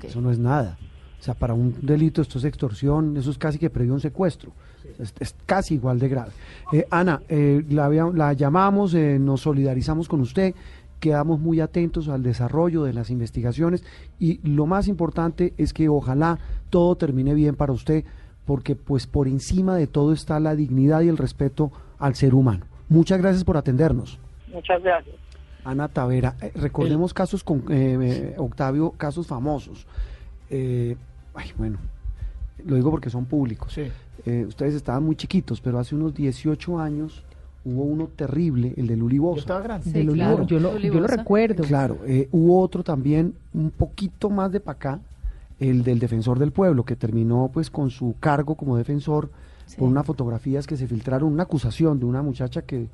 Eso no es nada. O sea, para un delito esto es extorsión, eso es casi que previo un secuestro. Es, es casi igual de grave. Eh, Ana, eh, la, la llamamos, eh, nos solidarizamos con usted, quedamos muy atentos al desarrollo de las investigaciones y lo más importante es que ojalá todo termine bien para usted, porque pues por encima de todo está la dignidad y el respeto al ser humano. Muchas gracias por atendernos. Muchas gracias. Ana Tavera, eh, recordemos casos con eh, eh, Octavio, casos famosos. Eh, ay, bueno, lo digo porque son públicos. Eh, ustedes estaban muy chiquitos, pero hace unos 18 años hubo uno terrible, el de Luli Boza. estaba grande. Sí, claro. Yo lo- yo recuerdo. Claro, eh, hubo otro también un poquito más de para acá, el del defensor del pueblo, que terminó pues con su cargo como defensor por unas fotografías que se filtraron, una acusación de una muchacha que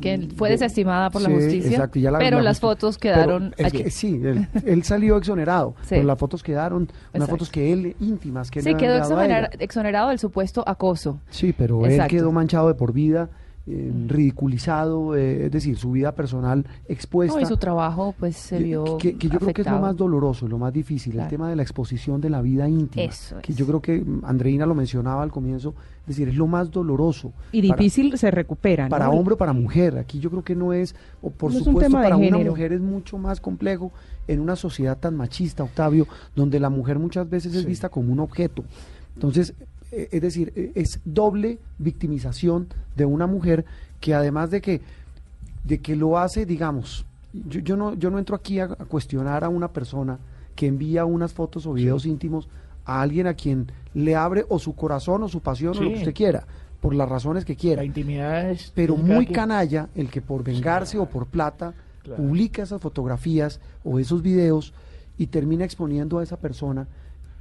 que fue de- desestimada por la Sí, justicia, exacto, ya la- pero la las fotos pero quedaron es allí. que sí, él, él salió exonerado, Sí. pero las fotos quedaron, unas Exacto. fotos que él, íntimas, que él Sí, quedó exonerar- exonerado del supuesto acoso. Sí, pero Exacto. él quedó manchado de por vida eh, ridiculizado, eh, es decir, su vida personal expuesta. No, y su trabajo pues se que- vio que, que yo creo que es lo más doloroso, lo más difícil, el tema de la exposición de la vida íntima. Eso Que es. yo creo que mm, Andreina lo mencionaba al comienzo, es decir, es lo más doloroso. Y para- difícil se recupera. ¿no? para hombre o para mujer. Aquí yo creo que no es, o por No es un supuesto, para una mujer es mucho más complejo en una sociedad tan machista, Octavio, donde la mujer muchas veces es vista como un objeto. Entonces, es decir, eh, es doble victimización de una mujer que además de que, de que lo hace, digamos, yo, yo no, yo no entro aquí a, a cuestionar a una persona que envía unas fotos o videos íntimos a alguien a quien le abre o su corazón o su pasión o lo que usted quiera, por las razones que quiera. La intimidad es... pero muy canalla el que por vengarse o por plata Claro. publica esas fotografías o esos videos y termina exponiendo a esa persona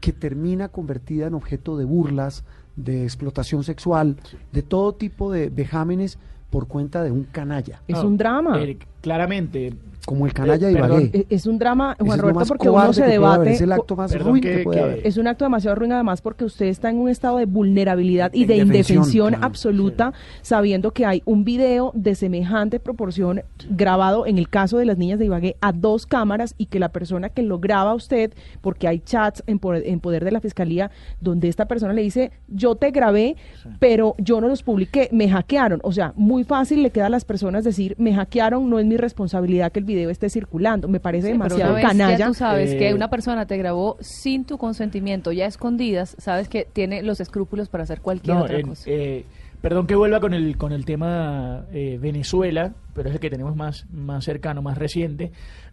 que termina convertida en objeto de burlas, de explotación sexual, de todo tipo de vejámenes por cuenta de un canalla, Es un drama. Claramente, como el canalla de Eh, perdón, Ibagué. Es un drama, Juan lo Roberto, porque uno se debate. es el acto más Perdón, ruin que- que puede que- haber. Es un acto demasiado ruin además porque usted está en un estado de vulnerabilidad y de Indefensión, claro. absoluta sabiendo que hay un video de semejante proporción grabado en el caso de las niñas de Ibagué a dos cámaras y que la persona que lo graba a usted, porque hay chats en poder, en poder de la fiscalía donde esta persona le dice yo te grabé pero yo no los publiqué, me hackearon. O sea, muy fácil le queda a las personas decir me hackearon, no es mi responsabilidad que el video esté circulando. Me parece Sí, pero demasiado vez canalla. Ya tú sabes Eh, que una persona te grabó sin tu consentimiento, ya escondidas, sabes que tiene los escrúpulos para hacer cualquier No, otra en- cosa. eh, perdón que vuelva con el con el tema eh, Venezuela, pero es el que tenemos más, más cercano, más reciente.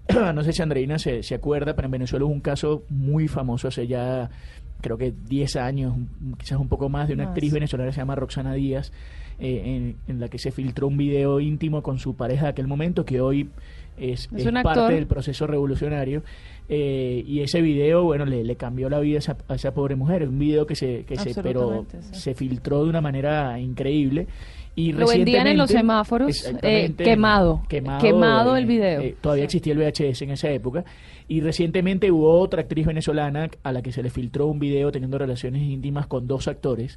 no sé si Andreina se, se acuerda, pero en Venezuela hubo un caso muy famoso hace ya, creo que 10 años, un- quizás un poco más, de una Más. actriz venezolana que se llama Roxana Díaz, eh, en, en la que se filtró un video íntimo con su pareja de aquel momento, que hoy es, Es es un parte actor. del proceso revolucionario. eh, y ese video, bueno, le, le cambió la vida a esa, a esa pobre mujer. Un video que se, que se, pero sí. se filtró de una manera increíble. Y Lo vendían en los semáforos, eh, quemado, quemado el video. eh, todavía existía el VHS en esa época. Y recientemente hubo otra actriz venezolana a la que se le filtró un video teniendo relaciones íntimas con dos actores.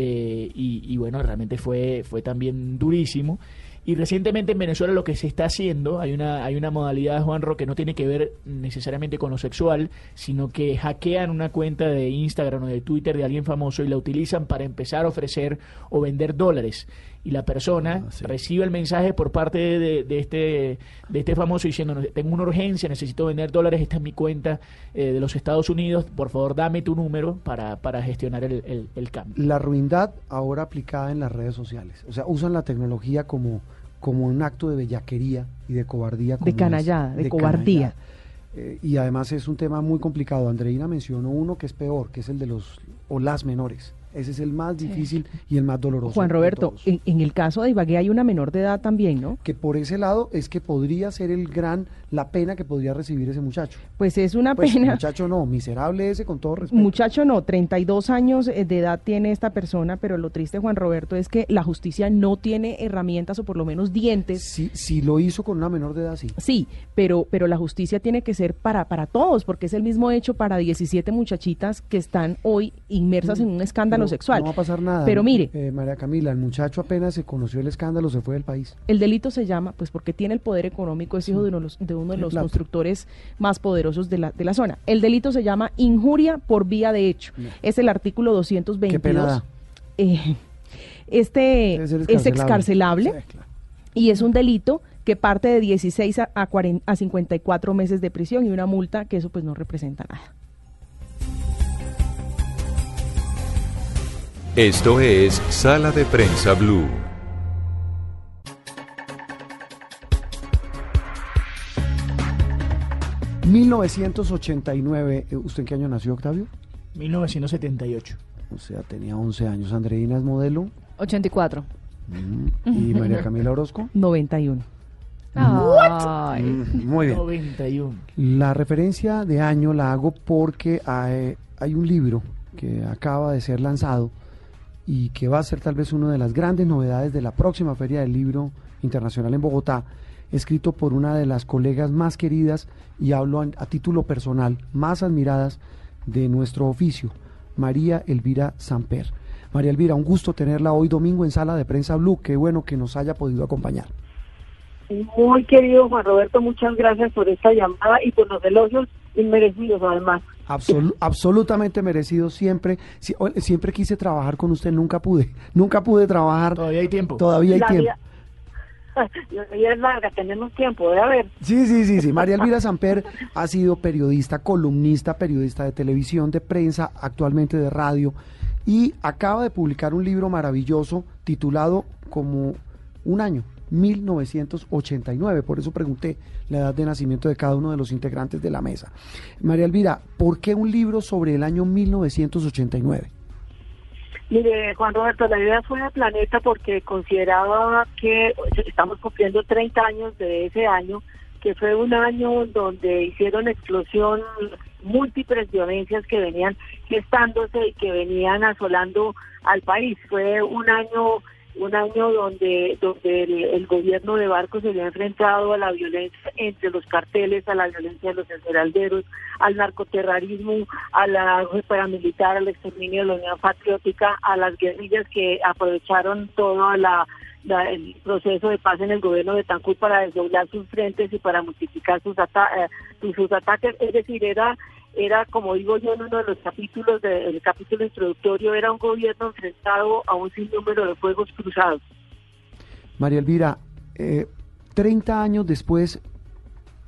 Eh, y, bueno, realmente fue, fue también durísimo. Y recientemente en Venezuela lo que se está haciendo, hay una, hay una modalidad, Juanro, que no tiene que ver necesariamente con lo sexual, sino que hackean una cuenta de Instagram o de Twitter de alguien famoso y la utilizan para empezar a ofrecer o vender dólares. Y la persona Ah, sí. recibe el mensaje por parte de, de este, de este famoso diciendo, tengo una urgencia, necesito vender dólares, esta es mi cuenta eh, de los Estados Unidos, por favor dame tu número para, para gestionar el, el- el cambio. la ruindad ahora aplicada en las redes sociales. O sea, usan la tecnología como, como un acto de bellaquería y de cobardía. como es- canallada, de cobardía. canallada. Eh, y además es un tema muy complicado. Andreina mencionó uno que es peor, que es el de los o las menores. Ese es el más difícil y el más doloroso. Juan Roberto, en el caso de Ibagué hay una menor de edad también, ¿no? que por ese lado es que podría ser el gran, la pena que podría recibir ese muchacho. Pues es una Pues, pena. muchacho no, miserable ese con todo respeto. Muchacho no, 32 años eh, de edad tiene esta persona, pero lo triste, Juan Roberto, es que la justicia no tiene herramientas o por lo menos dientes. Si, si lo hizo con una menor de edad, sí. Sí, pero, pero la justicia tiene que ser para, para todos, porque es el mismo hecho para 17 muchachitas que están hoy inmersas en un escándalo No- sexual. No va a pasar nada. Pero mire, Eh, María Camila, el muchacho apenas se conoció el escándalo, se fue del país. El delito se llama, pues porque tiene el poder económico, es hijo de uno de los, de uno de los plata. constructores más poderosos de la, de la zona. El delito se llama injuria por vía de hecho. No. Es el artículo 222. Qué pena da. Eh, este es excarcelable Sí, claro. y es un delito que parte de 16 a, a, 40 a 54 meses de prisión y una multa que eso pues no representa nada. Esto es Sala de Prensa Blue. 1989. eh, ¿Usted en qué año nació, Octavio? 1978. O sea, tenía 11 años. Andreina es modelo. 84. Mm, Y María Camila Orozco. 91. Ay. Mm, Muy bien. 91. La referencia de año la hago porque hay, hay un libro que acaba de ser lanzado y que va a ser tal vez una de las grandes novedades de la próxima Feria del Libro Internacional en Bogotá, escrito por una de las colegas más queridas y hablo a, a título personal, más admiradas de nuestro oficio, María Elvira Samper. María Elvira, un gusto tenerla hoy domingo en Sala de Prensa Blue. Qué bueno que nos haya podido acompañar. Muy querido Juan Roberto, muchas gracias por esta llamada y por los elogios inmerecidos además. absolutamente merecido siempre. siempre quise trabajar con usted, nunca pude. Nunca pude trabajar. Todavía hay tiempo. Todavía hay tiempo. Vida es larga, tenemos tiempo, de ver. Sí, sí, sí, sí. María Elvira Samper ha sido periodista, columnista, periodista de televisión, de prensa, actualmente de radio, y acaba de publicar un libro maravilloso titulado como Un año, 1989. Por eso pregunté la edad de nacimiento de cada uno de los integrantes de la mesa. María Elvira, ¿por qué un libro sobre el año 1989? Mire, Juan Roberto, la idea fue de Planeta porque consideraba que estamos cumpliendo 30 años de ese año, que fue un año donde hicieron explosión múltiples violencias que venían gestándose y que venían asolando al país. Fue un año un año donde donde el, gobierno de Barcos se había enfrentado a la violencia entre los carteles, a la violencia de los esmeralderos, al narcoterrorismo, a la paramilitar, al exterminio de la Unión Patriótica, a las guerrillas que aprovecharon todo la, el proceso de paz en el gobierno de Tancur para desdoblar sus frentes y para multiplicar sus, eh, sus ataques. Es decir, era era, como digo yo en uno de los capítulos del capítulo introductorio, era un gobierno enfrentado a un sinnúmero de fuegos cruzados. María Elvira, eh, 30 años después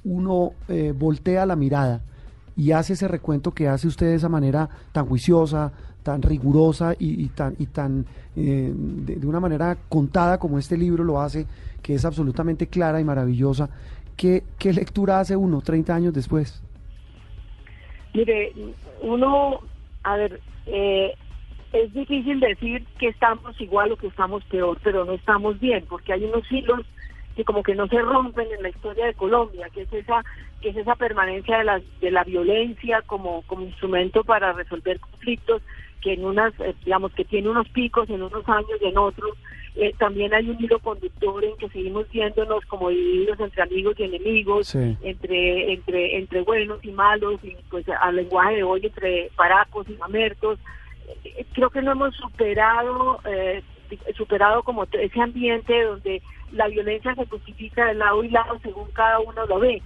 uno eh, voltea la mirada y hace ese recuento que hace usted de esa manera tan juiciosa, tan rigurosa y, tan, y tan eh, de, una manera contada como este libro lo hace, que es absolutamente clara y maravillosa. ¿Qué, qué lectura hace uno 30 años después? Mire, uno, a ver, eh, es difícil decir que estamos igual o que estamos peor, pero no estamos bien, porque hay unos hilos que como que no se rompen en la historia de Colombia, que es esa que es esa permanencia de la, de la violencia como, como instrumento para resolver conflictos que en unas, eh, digamos, que tiene unos picos en unos años y en otros, eh, también hay un hilo conductor en que seguimos viéndonos como divididos entre amigos y enemigos, entre, entre, entre buenos y malos, y pues al lenguaje de hoy entre paracos y mamertos. Eh, creo que no hemos superado, eh, superado como ese ambiente donde la violencia se justifica de lado y lado según cada uno lo ve.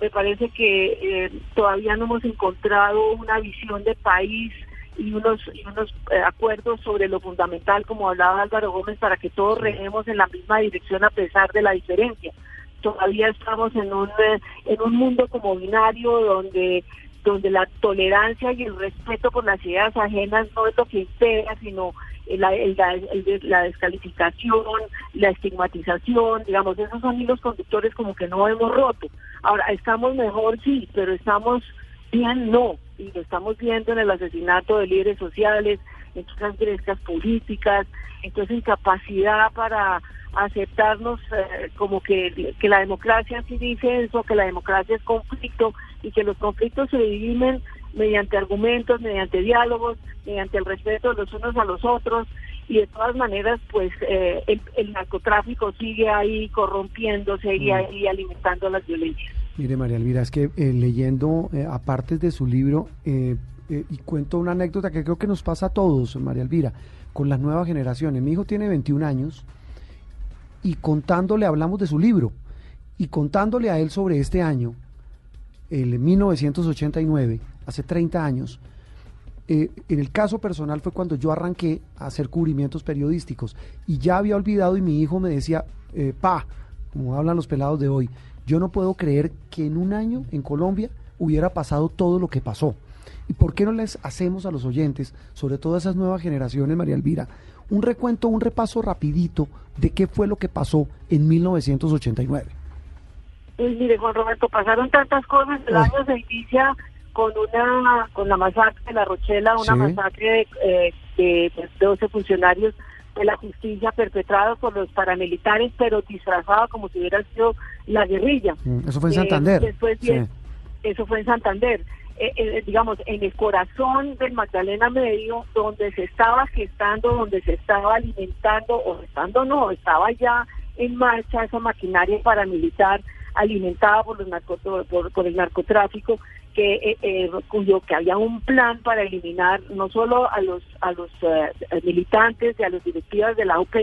me parece que todavía no hemos encontrado una visión de país y unos, y unos eh, acuerdos sobre lo fundamental, como hablaba Álvaro Gómez, para que todos reguemos en la misma dirección a pesar de la diferencia. Todavía estamos en un, eh, en un mundo como binario donde donde la tolerancia y el respeto por las ideas ajenas no es lo que impera, sino la, la descalificación, la estigmatización, digamos, esos son hilos conductores como que no hemos roto. Ahora, ¿estamos mejor? Sí, pero estamos bien, no y lo estamos viendo en el asesinato de líderes sociales, en esas grescas políticas, entonces incapacidad para aceptarnos eh, como que, que la democracia sí dice eso, que la democracia es conflicto y que los conflictos se dividen mediante argumentos, mediante diálogos, mediante el respeto de los unos a los otros y de todas maneras pues eh, el, narcotráfico sigue ahí corrompiéndose y mm. ahí alimentando las violencias. Mire, María Elvira, es que eh, leyendo eh, aparte de su libro, eh, y cuento una anécdota que creo que nos pasa a todos, María Elvira, con las nuevas generaciones. Mi hijo tiene 21 años y contándole, hablamos de su libro, y contándole a él sobre este año, el 1989, hace 30 años, en el caso personal fue cuando yo arranqué a hacer cubrimientos periodísticos y ya había olvidado y mi hijo me decía, pa, como hablan los pelados de hoy, yo no puedo creer que en un año en Colombia hubiera pasado todo lo que pasó. ¿Y por qué no les hacemos a los oyentes, sobre todo a esas nuevas generaciones, María Elvira, un recuento, un repaso rapidito de qué fue lo que pasó en 1989? Pues mire, Juan Roberto, pasaron tantas cosas. El año se inicia con una con la masacre de La Rochela, una masacre de, eh, de 12 funcionarios de la justicia perpetrada por los paramilitares, pero disfrazada como si hubiera sido la guerrilla. Mm, eso fue en Santander. después Eso fue en Santander. Eh, eh, digamos, en el corazón del Magdalena Medio, donde se estaba gestando, donde se estaba alimentando, o estando no, estaba ya en marcha esa maquinaria paramilitar alimentada por, los por, por el narcotráfico que eh, eh, cuyo que había un plan para eliminar no solo a los a los eh, militantes y a los directivas de la UP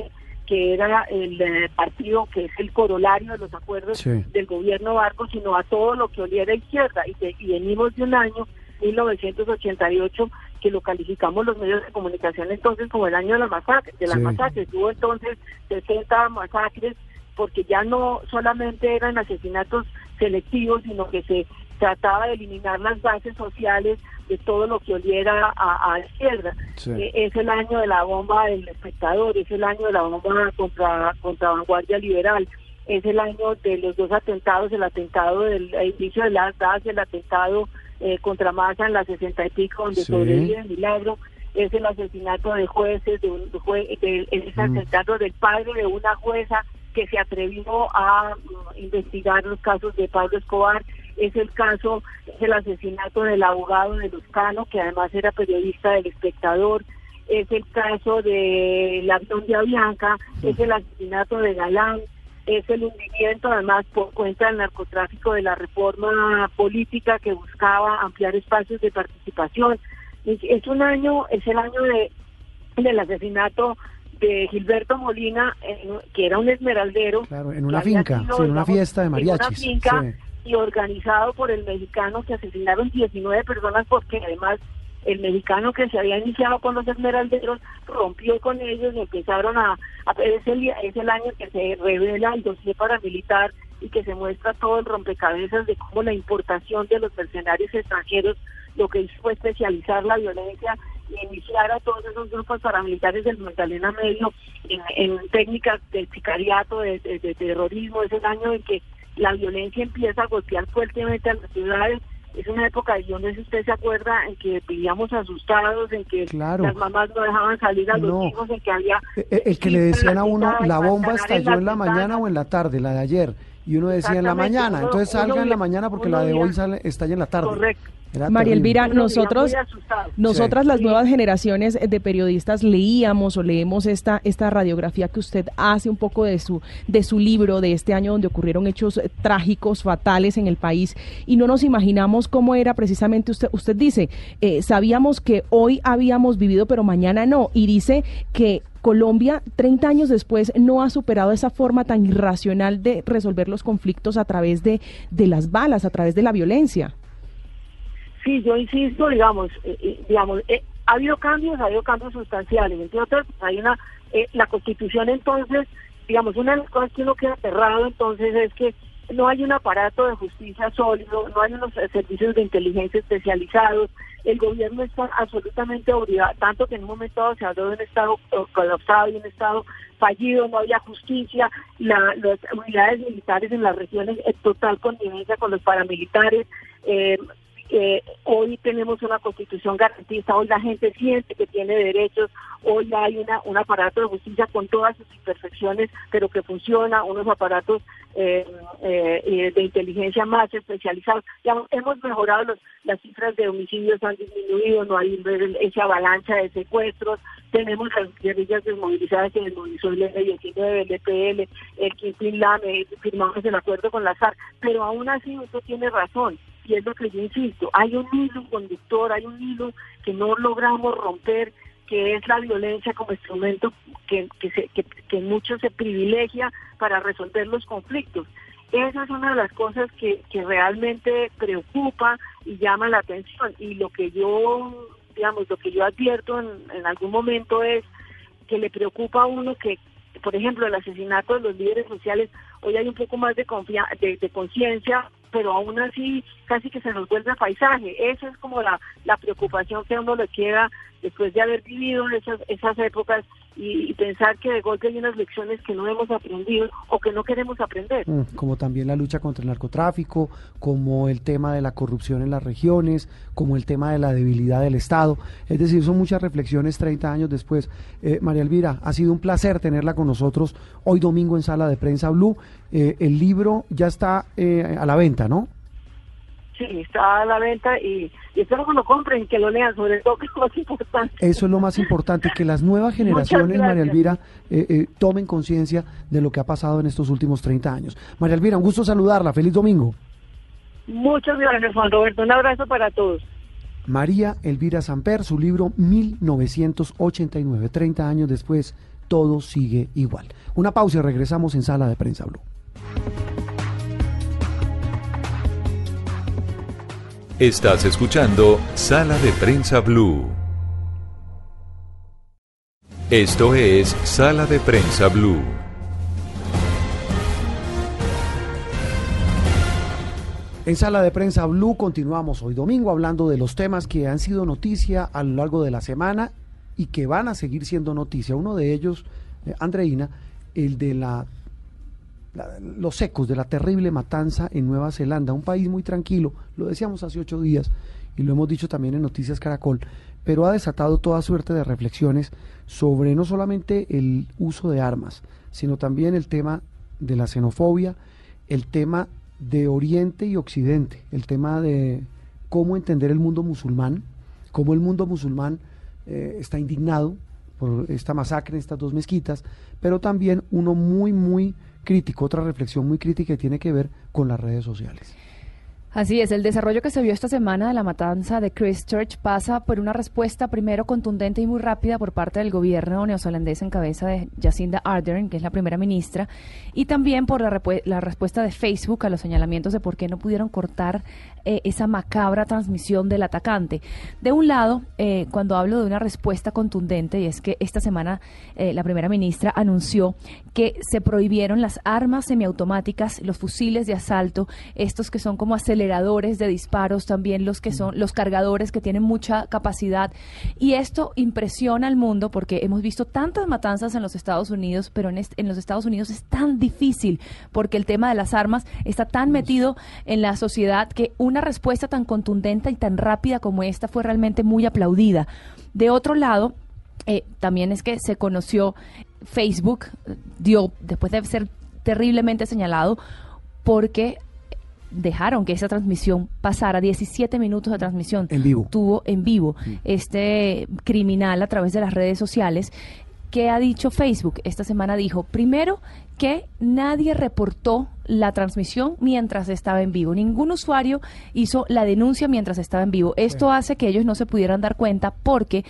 que era el eh, partido que es el corolario de los acuerdos del gobierno Barco, sino a todo lo que oliera izquierda. Y, y venimos de un año, 1988, que lo calificamos los medios de comunicación entonces como el año de la masacre, de las masacres. Hubo entonces 60 masacres porque ya no solamente eran asesinatos selectivos, sino que se trataba de eliminar las bases sociales de todo lo que oliera a, izquierda. Eh, es el año de la bomba del espectador, es el año de la bomba contra, contra vanguardia liberal, es el año de los dos atentados, el atentado del edificio de las DAS, el atentado eh, contra Massa en la sesenta y pico, donde sobrevive el milagro, es el asesinato de jueces, de, un el mm. atentado del padre de una jueza que se atrevió a mm, investigar los casos de Pablo Escobar, es el caso, es el asesinato del abogado de Luzcano, que además era periodista del espectador, es el caso de la de Avianca, es el asesinato de Galán, es el hundimiento además por cuenta del narcotráfico de la reforma política que buscaba ampliar espacios de participación. Es un año, es el año de del asesinato de Gilberto Molina, que era un esmeraldero. Claro, en una finca, en una fiesta de mariachis. En una finca, y organizado por el mexicano que asesinaron 19 personas porque además el mexicano que se había iniciado con los esmeralderos rompió con ellos y empezaron a, es, el, es el año que se revela el dossier paramilitar y que se muestra todo el rompecabezas de cómo la importación de los mercenarios extranjeros lo que hizo fue especializar la violencia y iniciar a todos esos grupos paramilitares del Magdalena Medio en, técnicas de sicariato, de terrorismo. Es el año en que la violencia empieza a golpear fuertemente a las ciudades. Es una época, yo no sé si usted se acuerda, en que vivíamos asustados, en que las mamás no dejaban salir a los hijos, en que había... Eh, eh, el, que le decían a uno, la bomba estalló en la, mañana o en la tarde, la de ayer. Y uno decía en la mañana, entonces salga en la mañana porque la de hoy sale, estalla en la tarde. Correcto. María Elvira, nosotros, nosotras las nuevas generaciones de periodistas leíamos o leemos esta, esta radiografía que usted hace un poco de su, de su libro de este año donde ocurrieron hechos trágicos, fatales en el país y no nos imaginamos cómo era precisamente usted, usted dice, eh, sabíamos que hoy habíamos vivido pero mañana no y dice que Colombia, 30 años después, no ha superado esa forma tan irracional de resolver los conflictos a través de, de las balas, a través de la violencia. Sí, yo insisto, digamos, eh, eh, digamos, eh, ha habido cambios, ha habido cambios sustanciales. Entre otros, hay una, la Constitución entonces, digamos, una de las cosas que uno queda aterrado entonces es que no hay un aparato de justicia sólido, no hay unos servicios de inteligencia especializados, el gobierno está absolutamente obligado, tanto que en un momento dado se habló de un Estado colapsado y un Estado fallido, no había justicia, la, las unidades militares en las regiones en total connivencia con los paramilitares, eh, eh, hoy tenemos una constitución garantista, hoy la gente siente que tiene derechos, hoy hay una, un aparato de justicia con todas sus imperfecciones, pero que funciona, unos aparatos eh, eh, de inteligencia más especializados. Ya hemos mejorado los, las cifras de homicidios, han disminuido, no hay esa avalancha de secuestros, tenemos las guerrillas desmovilizadas que desmovilizó el F-19, el EPL, el Quintín Lame, firmamos el acuerdo con la SAR, pero aún así usted tiene razón y es lo que yo insisto, hay un hilo conductor, hay un hilo que no logramos romper, que es la violencia como instrumento que, que, se, que, que mucho se privilegia para resolver los conflictos. Esa es una de las cosas que, que realmente preocupa y llama la atención. Y lo que yo, digamos, lo que yo advierto en, en algún momento es que le preocupa a uno que, por ejemplo, el asesinato de los líderes sociales, hoy hay un poco más de, de, de conciencia pero aún así casi que se nos vuelve paisaje. Esa es como la, la preocupación que a uno le queda después de haber vivido esas, esas épocas y, pensar que de golpe hay unas lecciones que no hemos aprendido o que no queremos aprender. Mm, como también la lucha contra el narcotráfico, como el tema de la corrupción en las regiones, como el tema de la debilidad del Estado. Es decir, son muchas reflexiones 30 años después. Eh, María Elvira, ha sido un placer tenerla con nosotros hoy domingo en Sala de Prensa Blue. Eh, el libro ya está eh, a la venta, ¿no? Sí, está a la venta y, espero que lo compren, que lo lean, sobre todo que es lo más importante. Eso es lo más importante, que las nuevas generaciones, María Elvira, eh, tomen conciencia de lo que ha pasado en estos últimos 30 años. María Elvira, un gusto saludarla, feliz domingo. Muchas gracias, Juan Roberto. Un abrazo para todos. María Elvira Samper, su libro 1989, 30 años después, todo sigue igual. Una pausa y regresamos en Sala de Prensa Blue. Estás escuchando Sala de Prensa Blue. Esto es Sala de Prensa Blue. En Sala de Prensa Blue continuamos hoy domingo hablando de los temas que han sido noticia a lo largo de la semana y que van a seguir siendo noticia. Uno de ellos, eh, Andreina, el de la, la- los ecos de la terrible matanza en Nueva Zelanda, un país muy tranquilo, lo decíamos hace ocho días y lo hemos dicho también en Noticias Caracol, pero ha desatado toda suerte de reflexiones sobre no solamente el uso de armas, sino también el tema de la xenofobia, el tema de Oriente y Occidente, el tema de cómo entender el mundo musulmán, cómo el mundo musulmán eh, está indignado por esta masacre en estas dos mezquitas, pero también uno muy, muy crítico, otra reflexión muy crítica que tiene que ver con las redes sociales. Así es, el desarrollo que se vio esta semana de la matanza de Christchurch pasa por una respuesta primero contundente y muy rápida por parte del gobierno neozelandés en cabeza de Jacinda Ardern, que es la primera ministra, y también por la, la respuesta de Facebook a los señalamientos de por qué no pudieron cortar eh, esa macabra transmisión del atacante. De un lado, eh, cuando hablo de una respuesta contundente, y es que esta semana eh, la primera ministra anunció que se prohibieron las armas semiautomáticas, los fusiles de asalto, estos que son como aceleradores de disparos, también los que son los cargadores que tienen mucha capacidad. Y esto impresiona al mundo porque hemos visto tantas matanzas en los Estados Unidos, pero en, est- en los Estados Unidos es tan difícil porque el tema de las armas está tan metido en la sociedad que una respuesta tan contundente y tan rápida como esta fue realmente muy aplaudida. De otro lado, eh, también es que se conoció Facebook, eh, dio, después de ser terriblemente señalado, porque dejaron que esa transmisión pasara 17 minutos de transmisión En vivo. tuvo en vivo este criminal a través de las redes sociales ¿Qué ha dicho Facebook? Esta semana dijo, primero, que nadie reportó la transmisión mientras estaba en vivo. Ningún usuario hizo la denuncia mientras estaba en vivo. Esto hace que ellos no se pudieran dar cuenta porque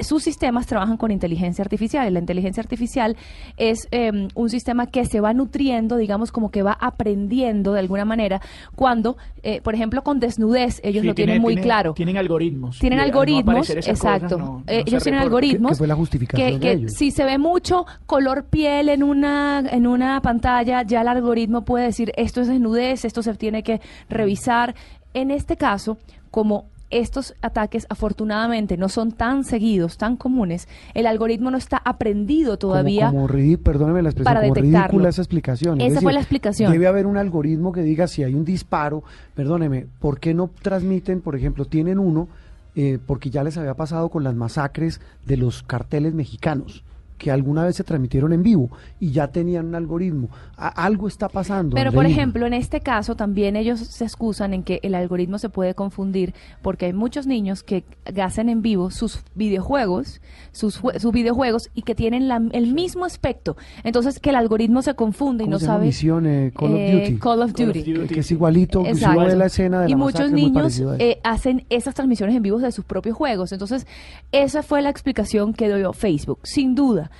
sus sistemas trabajan con inteligencia artificial. Y la inteligencia artificial es eh, un sistema que se va nutriendo, digamos, como que va aprendiendo de alguna manera cuando, eh, por ejemplo, con desnudez, ellos Sí, lo tiene- tienen muy tiene- claro. Tienen algoritmos. Tienen Y al no algoritmos, exacto. no- no Eh, ellos tienen algoritmos Que- que fue la justificación que, de que ellos. si se ve mucho color piel en una en una pantalla, ya el algoritmo puede decir esto es desnudez, esto se tiene que revisar. En este caso, como estos ataques afortunadamente no son tan seguidos, tan comunes, el algoritmo no está aprendido todavía. Como, como perdóneme la expresión, para como ridícula esa explicación. Es Esa fue la explicación. Debe haber un algoritmo que diga si hay un disparo, perdóneme, ¿por qué no transmiten, por ejemplo, tienen uno, eh, porque ya les había pasado con las masacres de los carteles mexicanos? Que alguna vez se transmitieron en vivo y ya tenían un algoritmo. A- algo está pasando. Pero, por ejemplo, en este caso también ellos se excusan en que el algoritmo se puede confundir porque hay muchos niños que hacen en vivo sus videojuegos, sus, sus videojuegos y que tienen la- el mismo aspecto. Entonces, que el algoritmo se confunde y ¿Cómo no sabe. Misión, eh, Call of Eh, Duty. Call of Call of Duty. Duty. Que, que es igualito, Exacto. uno ve la escena de la y masacre, muchos es niños eh, hacen esas transmisiones en vivo de sus propios juegos. Entonces, esa fue la explicación que dio Facebook. Sin duda,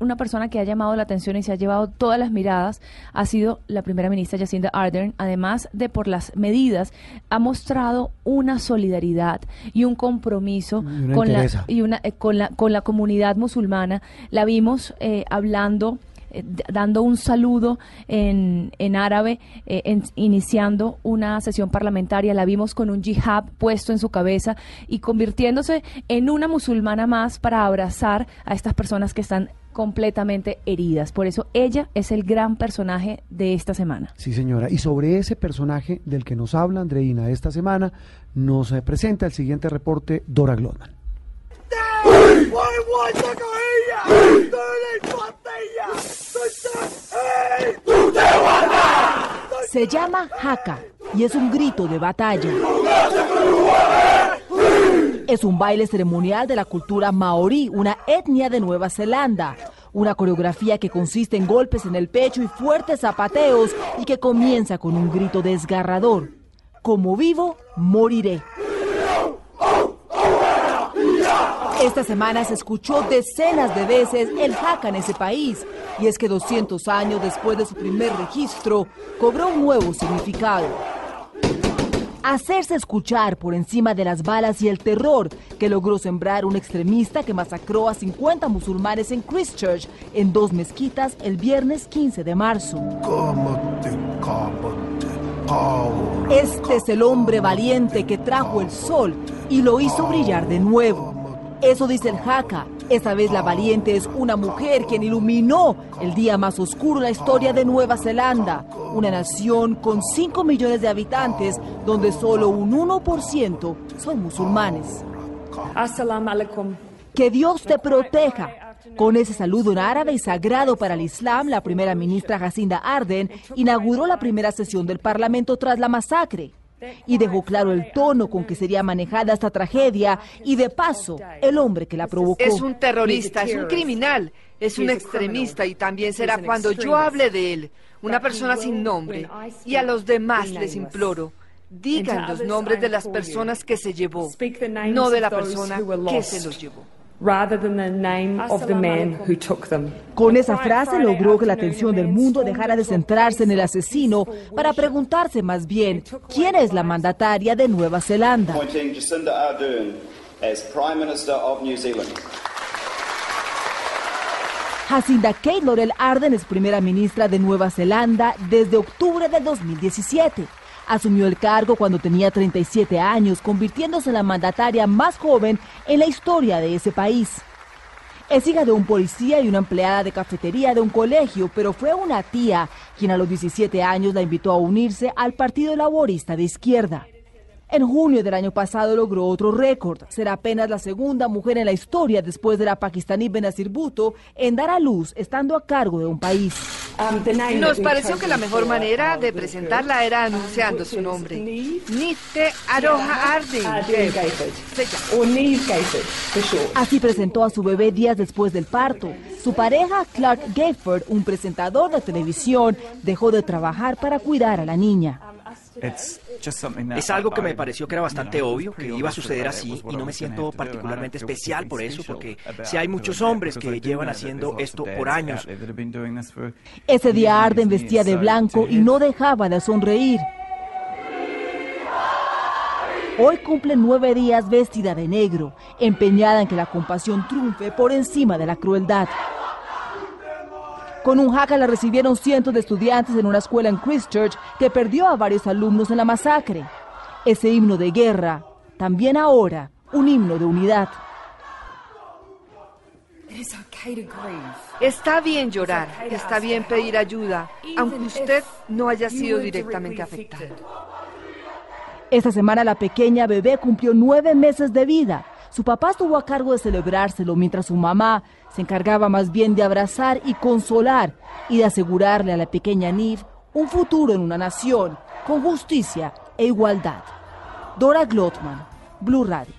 una persona que ha llamado la atención y se ha llevado todas las miradas ha sido la primera ministra Jacinda Ardern. Además de por las medidas, ha mostrado una solidaridad y un compromiso Y con la, y una, eh, con, la, con la comunidad musulmana. La vimos eh, hablando eh, dando un saludo en, en árabe, eh, en- iniciando una sesión parlamentaria. La vimos con un jihad puesto en su cabeza y convirtiéndose en una musulmana más para abrazar a estas personas que están completamente heridas. Por eso ella es el gran personaje de esta semana. Sí, señora. Y sobre ese personaje del que nos habla Andreina esta semana, nos eh, presenta el siguiente reporte Dora Glotman. Se llama Haka y es un grito de batalla. Es un baile ceremonial de la cultura maorí, una etnia de Nueva Zelanda. Una coreografía que consiste en golpes en el pecho y fuertes zapateos y que comienza con un grito desgarrador. como vivo, moriré. Esta semana se escuchó decenas de veces el jaca en ese país, y es que 200 años después de su primer registro, cobró un nuevo significado. Hacerse escuchar por encima de las balas y el terror que logró sembrar un extremista que masacró a 50 musulmanes en Christchurch, en dos mezquitas, el viernes 15 de marzo. Este es el hombre valiente que trajo el sol y lo hizo brillar de nuevo. Eso dice el Jaca. Esta vez la valiente es una mujer quien iluminó el día más oscuro en la historia de Nueva Zelanda, una nación con 5 millones de habitantes donde solo un 1% son musulmanes. Assalamu alaikum. Que Dios te proteja. Con ese saludo en árabe y sagrado para el Islam, la primera ministra Jacinda Arden inauguró la primera sesión del Parlamento tras la masacre y dejó claro el tono con que sería manejada esta tragedia y de paso el hombre que la provocó. Es un terrorista, es un criminal, es un extremista y también será cuando yo hable de él, una persona sin nombre. Y a los demás les imploro, digan los nombres de las personas que se llevó, no de la persona que se los llevó. Con esa frase logró que la atención del mundo dejara de centrarse en el asesino para preguntarse más bien quién es la mandataria de Nueva Zelanda. Jacinda Kate Laurel Arden es primera ministra de Nueva Zelanda desde octubre de 2017. Asumió el cargo cuando tenía 37 años, convirtiéndose en la mandataria más joven en la historia de ese país. Es hija de un policía y una empleada de cafetería de un colegio, pero fue una tía quien a los 17 años la invitó a unirse al Partido Laborista de Izquierda. En junio del año pasado logró otro récord. Será apenas la segunda mujer en la historia después de la pakistaní Benazir Bhutto en dar a luz estando a cargo de un país. Nos pareció que la mejor manera de presentarla era anunciando su nombre. Nite Aroha Arden. Así presentó a su bebé días después del parto. Su pareja, Clark Gayford, un presentador de televisión, dejó de trabajar para cuidar a la niña. Es algo que me pareció que era bastante obvio, que iba a suceder así, y no me siento particularmente especial por eso, porque si hay muchos hombres que llevan haciendo esto por años. Ese día Arden vestía de blanco y no dejaba de sonreír. Hoy cumple nueve días vestida de negro, empeñada en que la compasión triunfe por encima de la crueldad. Con un jaca la recibieron cientos de estudiantes en una escuela en Christchurch que perdió a varios alumnos en la masacre. Ese himno de guerra, también ahora un himno de unidad. Está bien llorar, está bien pedir ayuda, aunque usted no haya sido directamente afectado. Esta semana la pequeña bebé cumplió nueve meses de vida. Su papá estuvo a cargo de celebrárselo mientras su mamá se encargaba más bien de abrazar y consolar y de asegurarle a la pequeña Niv un futuro en una nación con justicia e igualdad. Dora Glotman, Blue Radio.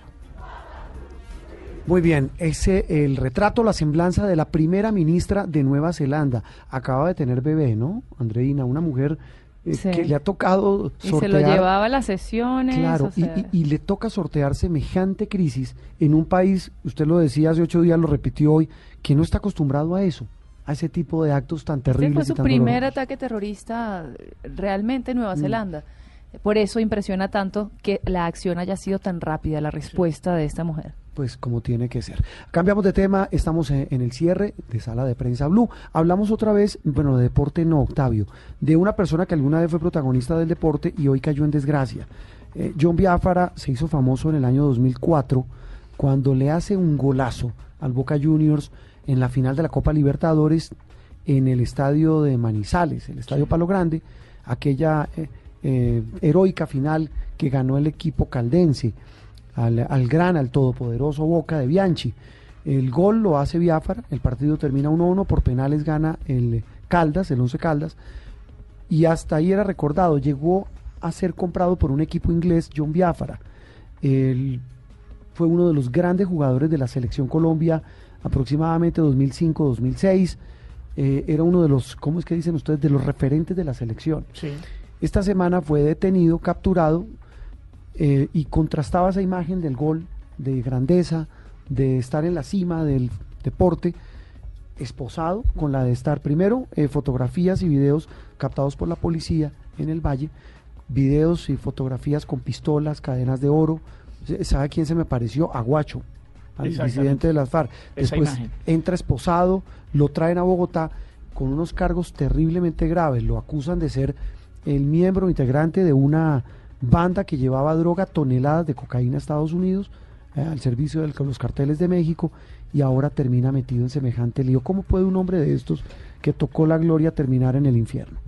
Muy bien, ese el retrato, la semblanza de la primera ministra de Nueva Zelanda. Acaba de tener bebé, ¿no? Andreina, una mujer eh, Sí. que le ha tocado Y sortear. se lo llevaba a las sesiones. Claro, o sea, y, y- y le toca sortear semejante crisis en un país, usted lo decía hace ocho días, lo repitió hoy, que no está acostumbrado a eso, a ese tipo de actos tan Este terribles. fue y su tan primer dolorosos. ataque terrorista eh, realmente en Nueva Mm. Zelanda. Por eso impresiona tanto que la acción haya sido tan rápida, la respuesta de esta mujer. Pues como tiene que ser. Cambiamos de tema, estamos en, en el cierre de Sala de Prensa Blue. Hablamos otra vez, bueno, de deporte no, Octavio, de una persona que alguna vez fue protagonista del deporte y hoy cayó en desgracia. Eh, John Biafara se hizo famoso en el año 2004 cuando le hace un golazo al Boca Juniors en la final de la Copa Libertadores en el estadio de Manizales, el estadio Palo Grande, aquella eh, eh, heroica final que ganó el equipo caldense al, al gran, al todopoderoso Boca de Bianchi. El gol lo hace Biafara, el partido termina 1-1, por penales gana el Caldas, el 11 Caldas, y hasta ahí era recordado, llegó a ser comprado por un equipo inglés, John Biafara. Él fue uno de los grandes jugadores de la selección Colombia, aproximadamente 2005-2006. Eh, era uno de los, ¿cómo es que dicen ustedes? De los referentes de la selección. Sí. esta semana fue detenido, capturado eh, y contrastaba esa imagen del gol, de grandeza, de estar en la cima del deporte, esposado con la de estar primero eh, fotografías y videos captados por la policía en el valle, videos y fotografías con pistolas, cadenas de oro. ¿Sabe quién se me pareció? Aguacho, al presidente de las FARC. Después entra esposado, lo traen a Bogotá con unos cargos terriblemente graves. Lo acusan de ser el miembro integrante de una banda que llevaba droga, toneladas de cocaína a Estados Unidos, eh, al servicio de los carteles de México, y ahora termina metido en semejante lío. ¿Cómo puede un hombre de estos que tocó la gloria terminar en el infierno?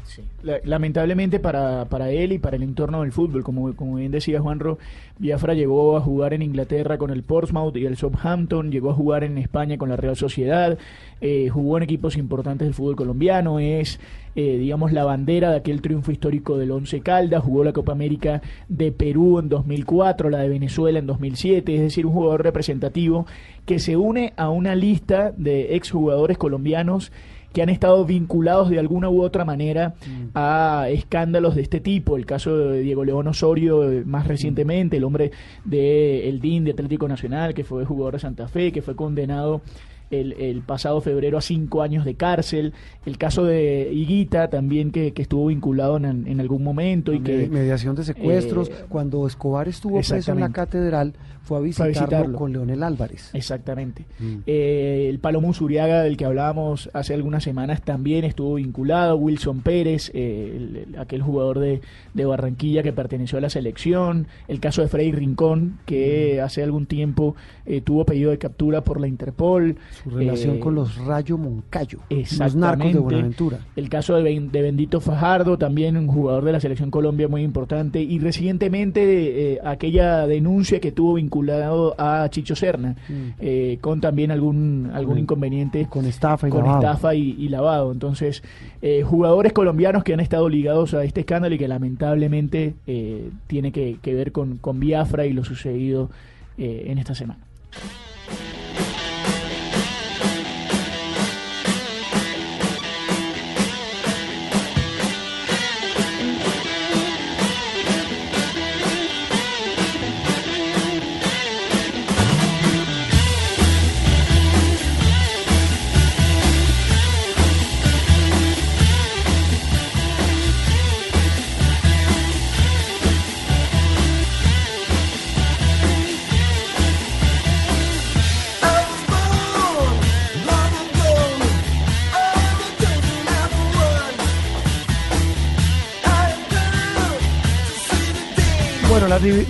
lamentablemente para, para él y para el entorno del fútbol, como, como bien decía Juanro, Biafra llegó a jugar en Inglaterra con el Portsmouth y el Southampton, llegó a jugar en España con la Real Sociedad, eh, jugó en equipos importantes del fútbol colombiano, es, eh, digamos, la bandera de aquel triunfo histórico del Once Caldas, jugó la Copa América de Perú en 2004, la de Venezuela en 2007, es decir, un jugador representativo que se une a una lista de exjugadores colombianos que han estado vinculados de alguna u otra manera mm. a escándalos de este tipo. El caso de Diego León Osorio, eh, más recientemente, el hombre de el DIN de Atlético Nacional, que fue jugador de Santa Fe, que fue condenado el, el, pasado febrero a cinco años de cárcel. El caso de Higuita también que, que estuvo vinculado en, en, algún momento. y que Mediación de secuestros. Eh, Cuando Escobar estuvo preso en la catedral, fue a visitarlo, con Leonel Álvarez. Exactamente. Mm. Eh, el Palomo Zuriaga, del que hablábamos hace algunas semanas, también estuvo vinculado. Wilson Pérez, eh, aquel jugador de, de, Barranquilla que perteneció a la selección. El caso de Freddy Rincón, que mm. hace algún tiempo tuvo pedido de captura por la Interpol. Su relación con los Rayo Moncayo, los narcos de Buenaventura. El caso de, de, Bendito Fajardo, también un jugador de la Selección Colombia muy importante. Y recientemente eh, aquella denuncia que tuvo vinculado a Chicho Serna, mm. eh, con también algún, algún inconveniente. Con estafa y con lavado. estafa y, lavado. Entonces, eh, jugadores colombianos que han estado ligados a este escándalo y que lamentablemente tiene que, que, ver con, con Biafra y lo sucedido en esta semana.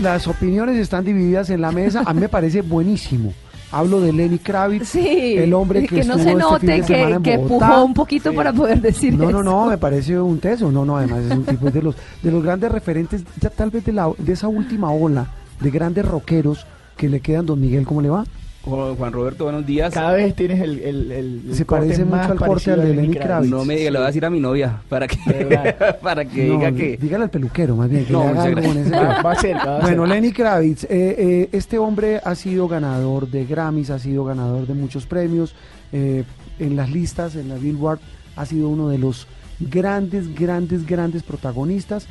Las, opiniones están divididas en la mesa. A mí me parece buenísimo. Hablo de Lenny Kravitz, el hombre que, que no se este note que, que empujó un poquito para poder decir. No, no, no, me parece un teso. No, no, además es un tipo de los de los grandes referentes, ya tal vez de, la, de esa última ola de grandes rockeros que le quedan. Don Miguel, ¿cómo le va? Juan Roberto, buenos días. Cada vez tienes el. el, Se parece mucho al corte de Lenny Kravitz. No me diga, le voy a decir a mi novia para que, para que diga que. Dígale al peluquero, más bien. Que no, le haga ese va, a ser, va a bueno, Lenny Kravitz, eh, eh, este hombre ha sido ganador de Grammys, ha sido ganador de muchos premios. Eh, en las listas, en la Billboard, ha sido uno de los grandes, grandes, grandes protagonistas.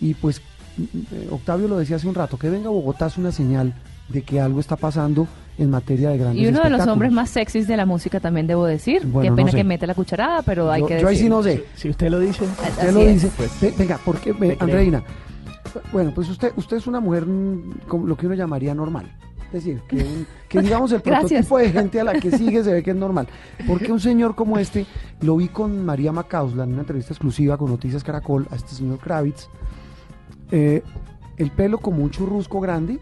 Y pues, Octavio lo decía hace un rato, que venga a Bogotá es una señal de que algo está pasando en materia de grandes Y uno de los hombres más sexys de la música también debo decir. Qué pena que mete la cucharada, pero hay que decir. Yo ahí sí no sé. Si usted lo dice. Usted lo dice. Pues, venga, porque Andreina, bueno, pues usted usted es una mujer mm, como lo que uno llamaría normal. Es decir, que, digamos el prototipo de gente a la que sigue se ve que es normal. Porque un señor como este, lo vi con María Macausla en una entrevista exclusiva con Noticias Caracol a este señor Kravitz, eh, el pelo como un churrusco grande,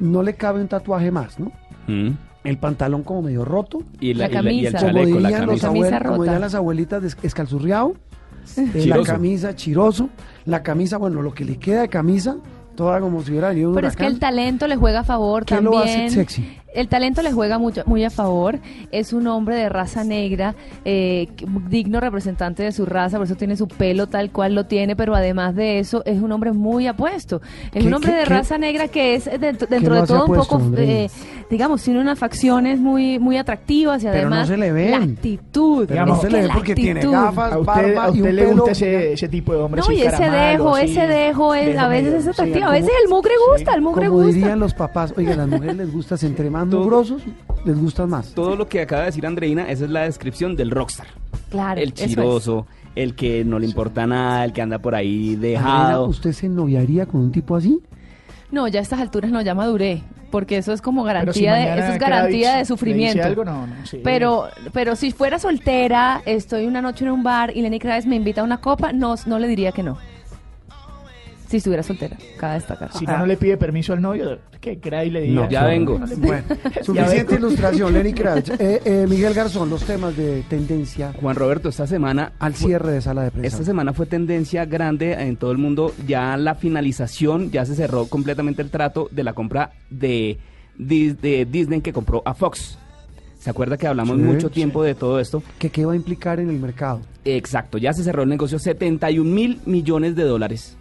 no le cabe un tatuaje más, ¿no? Mm. El pantalón como medio roto. Y la, camisa. como, dirían como las abuelitas de escalzurriado. Eh, la camisa chiroso. La camisa, bueno, lo que le queda de camisa, toda como si hubiera venido Pero es que el talento le juega a favor ¿Qué también. lo hace sexy? El talento le juega mucho, muy a favor. Es un hombre de raza negra, eh, digno representante de su raza, por eso tiene su pelo tal cual lo tiene, pero además de eso es un hombre muy apuesto. Es un hombre de raza negra que es dentro, de todo un poco, eh, digamos, tiene unas facciones muy muy atractivas y además no se le la actitud. no se le ve porque tiene gafas, a usted, a usted le gusta ese, ese, tipo de hombre. No, y ese dejo, ese dejo es, a veces es atractivo, a veces el mugre gusta, el mugre como gusta. dirían los papás, oiga, a las mujeres les gusta, entre más mugrosos, les gustan más. Todo lo que acaba de decir Andreina, esa es la descripción del rockstar. Claro. El chiroso, el que no le importa nada, el que anda por ahí dejado. Andreina, ¿Usted se noviaría con un tipo así? No, ya a estas alturas no, ya maduré, porque eso es como garantía de eso es garantía de sufrimiento. Algo, no, no, sí. Pero pero si fuera soltera, estoy una noche en un bar y Lenny Kravitz me invita a una copa, no no le diría que no si estuviera soltera, cada destacar. Si no, no le pide permiso al novio, que Cray le diga. No, ya vengo. bueno, suficiente ilustración, Lenny Kravitz. Eh, eh, Miguel Garzón, los temas de tendencia. Juan Roberto, esta semana. Al cierre de sala de prensa. Esta semana fue tendencia grande en todo el mundo. Ya la finalización, ya se cerró completamente el trato de la compra de, de, Disney que compró a Fox. ¿Se acuerda que hablamos mucho tiempo de todo esto? ¿Que ¿Qué va a implicar en el mercado? Exacto, ya se cerró el negocio, 71 mil millones de dólares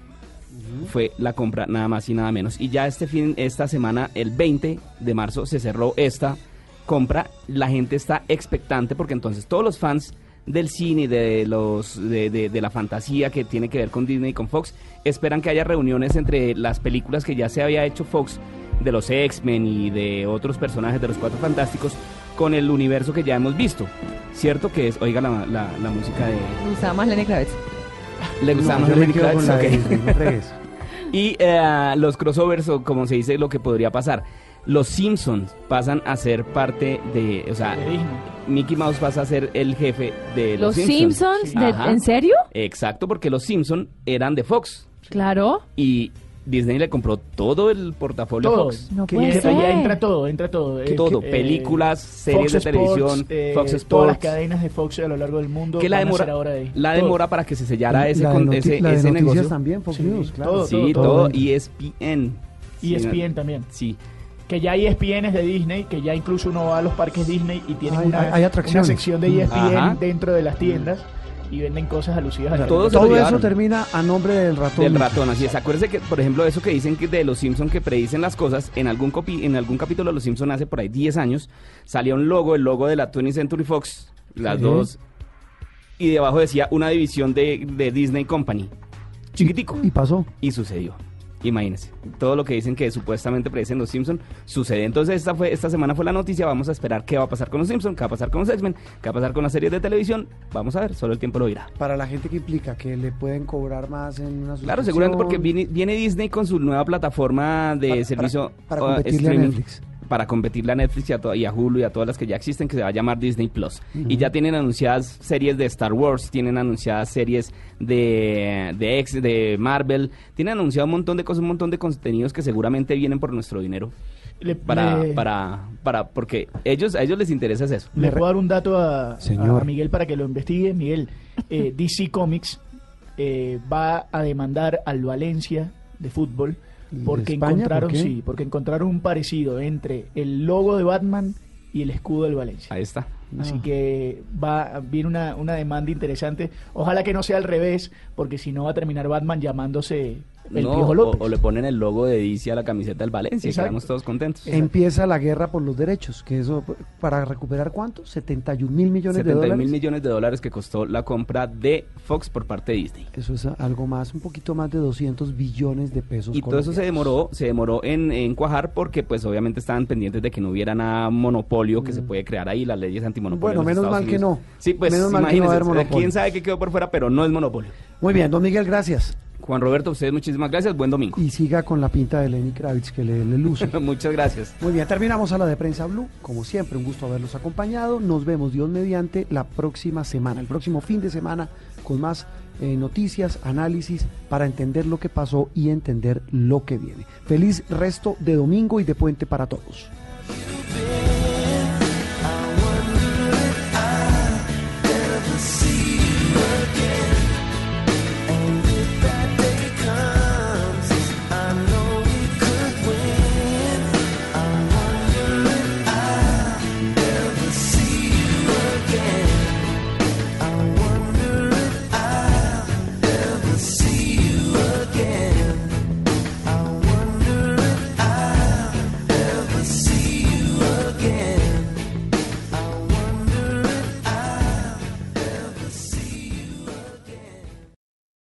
fue la compra nada más y nada menos. Y ya este fin, esta semana, el 20 de marzo, se cerró esta compra. La gente está expectante porque entonces todos los fans del cine, de los de, la fantasía que tiene que ver con Disney y con Fox, esperan que haya reuniones entre las películas que ya se había hecho Fox de los X-Men y de otros personajes de los Cuatro Fantásticos con el universo que ya hemos visto. ¿Cierto? Que es, oiga la, música de... Más Lenny Kravitz. Le gustaba más Kravitz, y eh, los crossovers, o como se dice, lo que podría pasar. Los Simpsons pasan a ser parte de, o sea, Mickey Mouse pasa a ser el jefe de los, ¿Los Simpsons. ¿En serio? Exacto, porque los Simpsons eran de Fox. Claro. Y Disney le compró todo el portafolio todo. Fox. No puede ser. entra todo, entra todo. todo, eh, películas, series de televisión, eh, Fox Sports. Todas las cadenas de Fox a lo largo del mundo. ¿Qué la demora, la demora para que se sellara ese, con, ese, la ese negocio? también, Fox News, claro. Todo, sí, todo, ESPN. ESPN también. Sí. Que ya hay ESPN de Disney, que ya incluso uno va a los parques Disney y tiene una, sección de ESPN dentro de las tiendas y venden cosas alusivas a todo, todo eso termina a nombre del ratón. Del ratón, así es. Acuérdese que, por ejemplo, eso que dicen que de los Simpsons que predicen las cosas, en algún copi, en algún capítulo de los Simpsons hace por ahí 10 años, salía un logo, el logo de la 20th Century Fox, las dos, y debajo decía una división de, de Disney Company. Chiquitico. Y pasó. Y sucedió. Imagínense, todo lo que dicen que supuestamente predicen los Simpsons sucede. Entonces esta fue esta semana fue la noticia, vamos a esperar qué va a pasar con los Simpsons, qué va a pasar con los X-Men, qué va a pasar con las series de televisión. Vamos a ver, solo el tiempo lo dirá. Para la gente que implica que le pueden cobrar más en una Claro, seguramente porque viene, Disney con su nueva plataforma de servicio para, para competirle a Netflix para competirle a Netflix y a, y a, Hulu y a todas las que ya existen, que se va a llamar Disney Plus. Y ya tienen anunciadas series de Star Wars, tienen anunciadas series de, de, X, de Marvel, tienen anunciado un montón de cosas, un montón de contenidos que seguramente vienen por nuestro dinero. para, para, para, porque ellos, a ellos les interesa eso. Le puedo dar un dato a, Miguel para que lo investigue. Miguel, eh, DC Comics eh, va a demandar al Valencia de fútbol porque encontraron, sí, porque encontraron un parecido entre el logo de Batman y el escudo del Valencia. Ahí está. Así ah. que va viene una, una demanda interesante. Ojalá que no sea al revés, porque si no va a terminar Batman llamándose el O, le ponen el logo de DC a la camiseta del Valencia y quedamos todos contentos. Empieza la guerra por los derechos, que eso, ¿para recuperar cuánto? 71 mil millones de dólares. mil millones de dólares que costó la compra de Fox por parte de Disney. Eso es algo más, un poquito más de 200 billones de pesos. Y todo eso se demoró, se demoró en, cuajar porque pues obviamente estaban pendientes de que no hubiera nada monopolio que se mm. puede crear ahí, las leyes antimonopolio. Bueno, menos mal que no. Sí, pues menos mal que no quién sabe qué quedó por fuera, pero no es monopolio. Muy bien, don Miguel, gracias. Juan Roberto, ustedes muchísimas gracias. Buen domingo. Y siga con la pinta de Lenny Kravitz que le, luce. Muchas gracias. Muy bien, terminamos a la de Prensa Blue. Como siempre, un gusto haberlos acompañado. Nos vemos Dios mediante la próxima semana, el próximo fin de semana, con más eh, noticias, análisis para entender lo que pasó y entender lo que viene. Feliz resto de domingo y de puente para todos.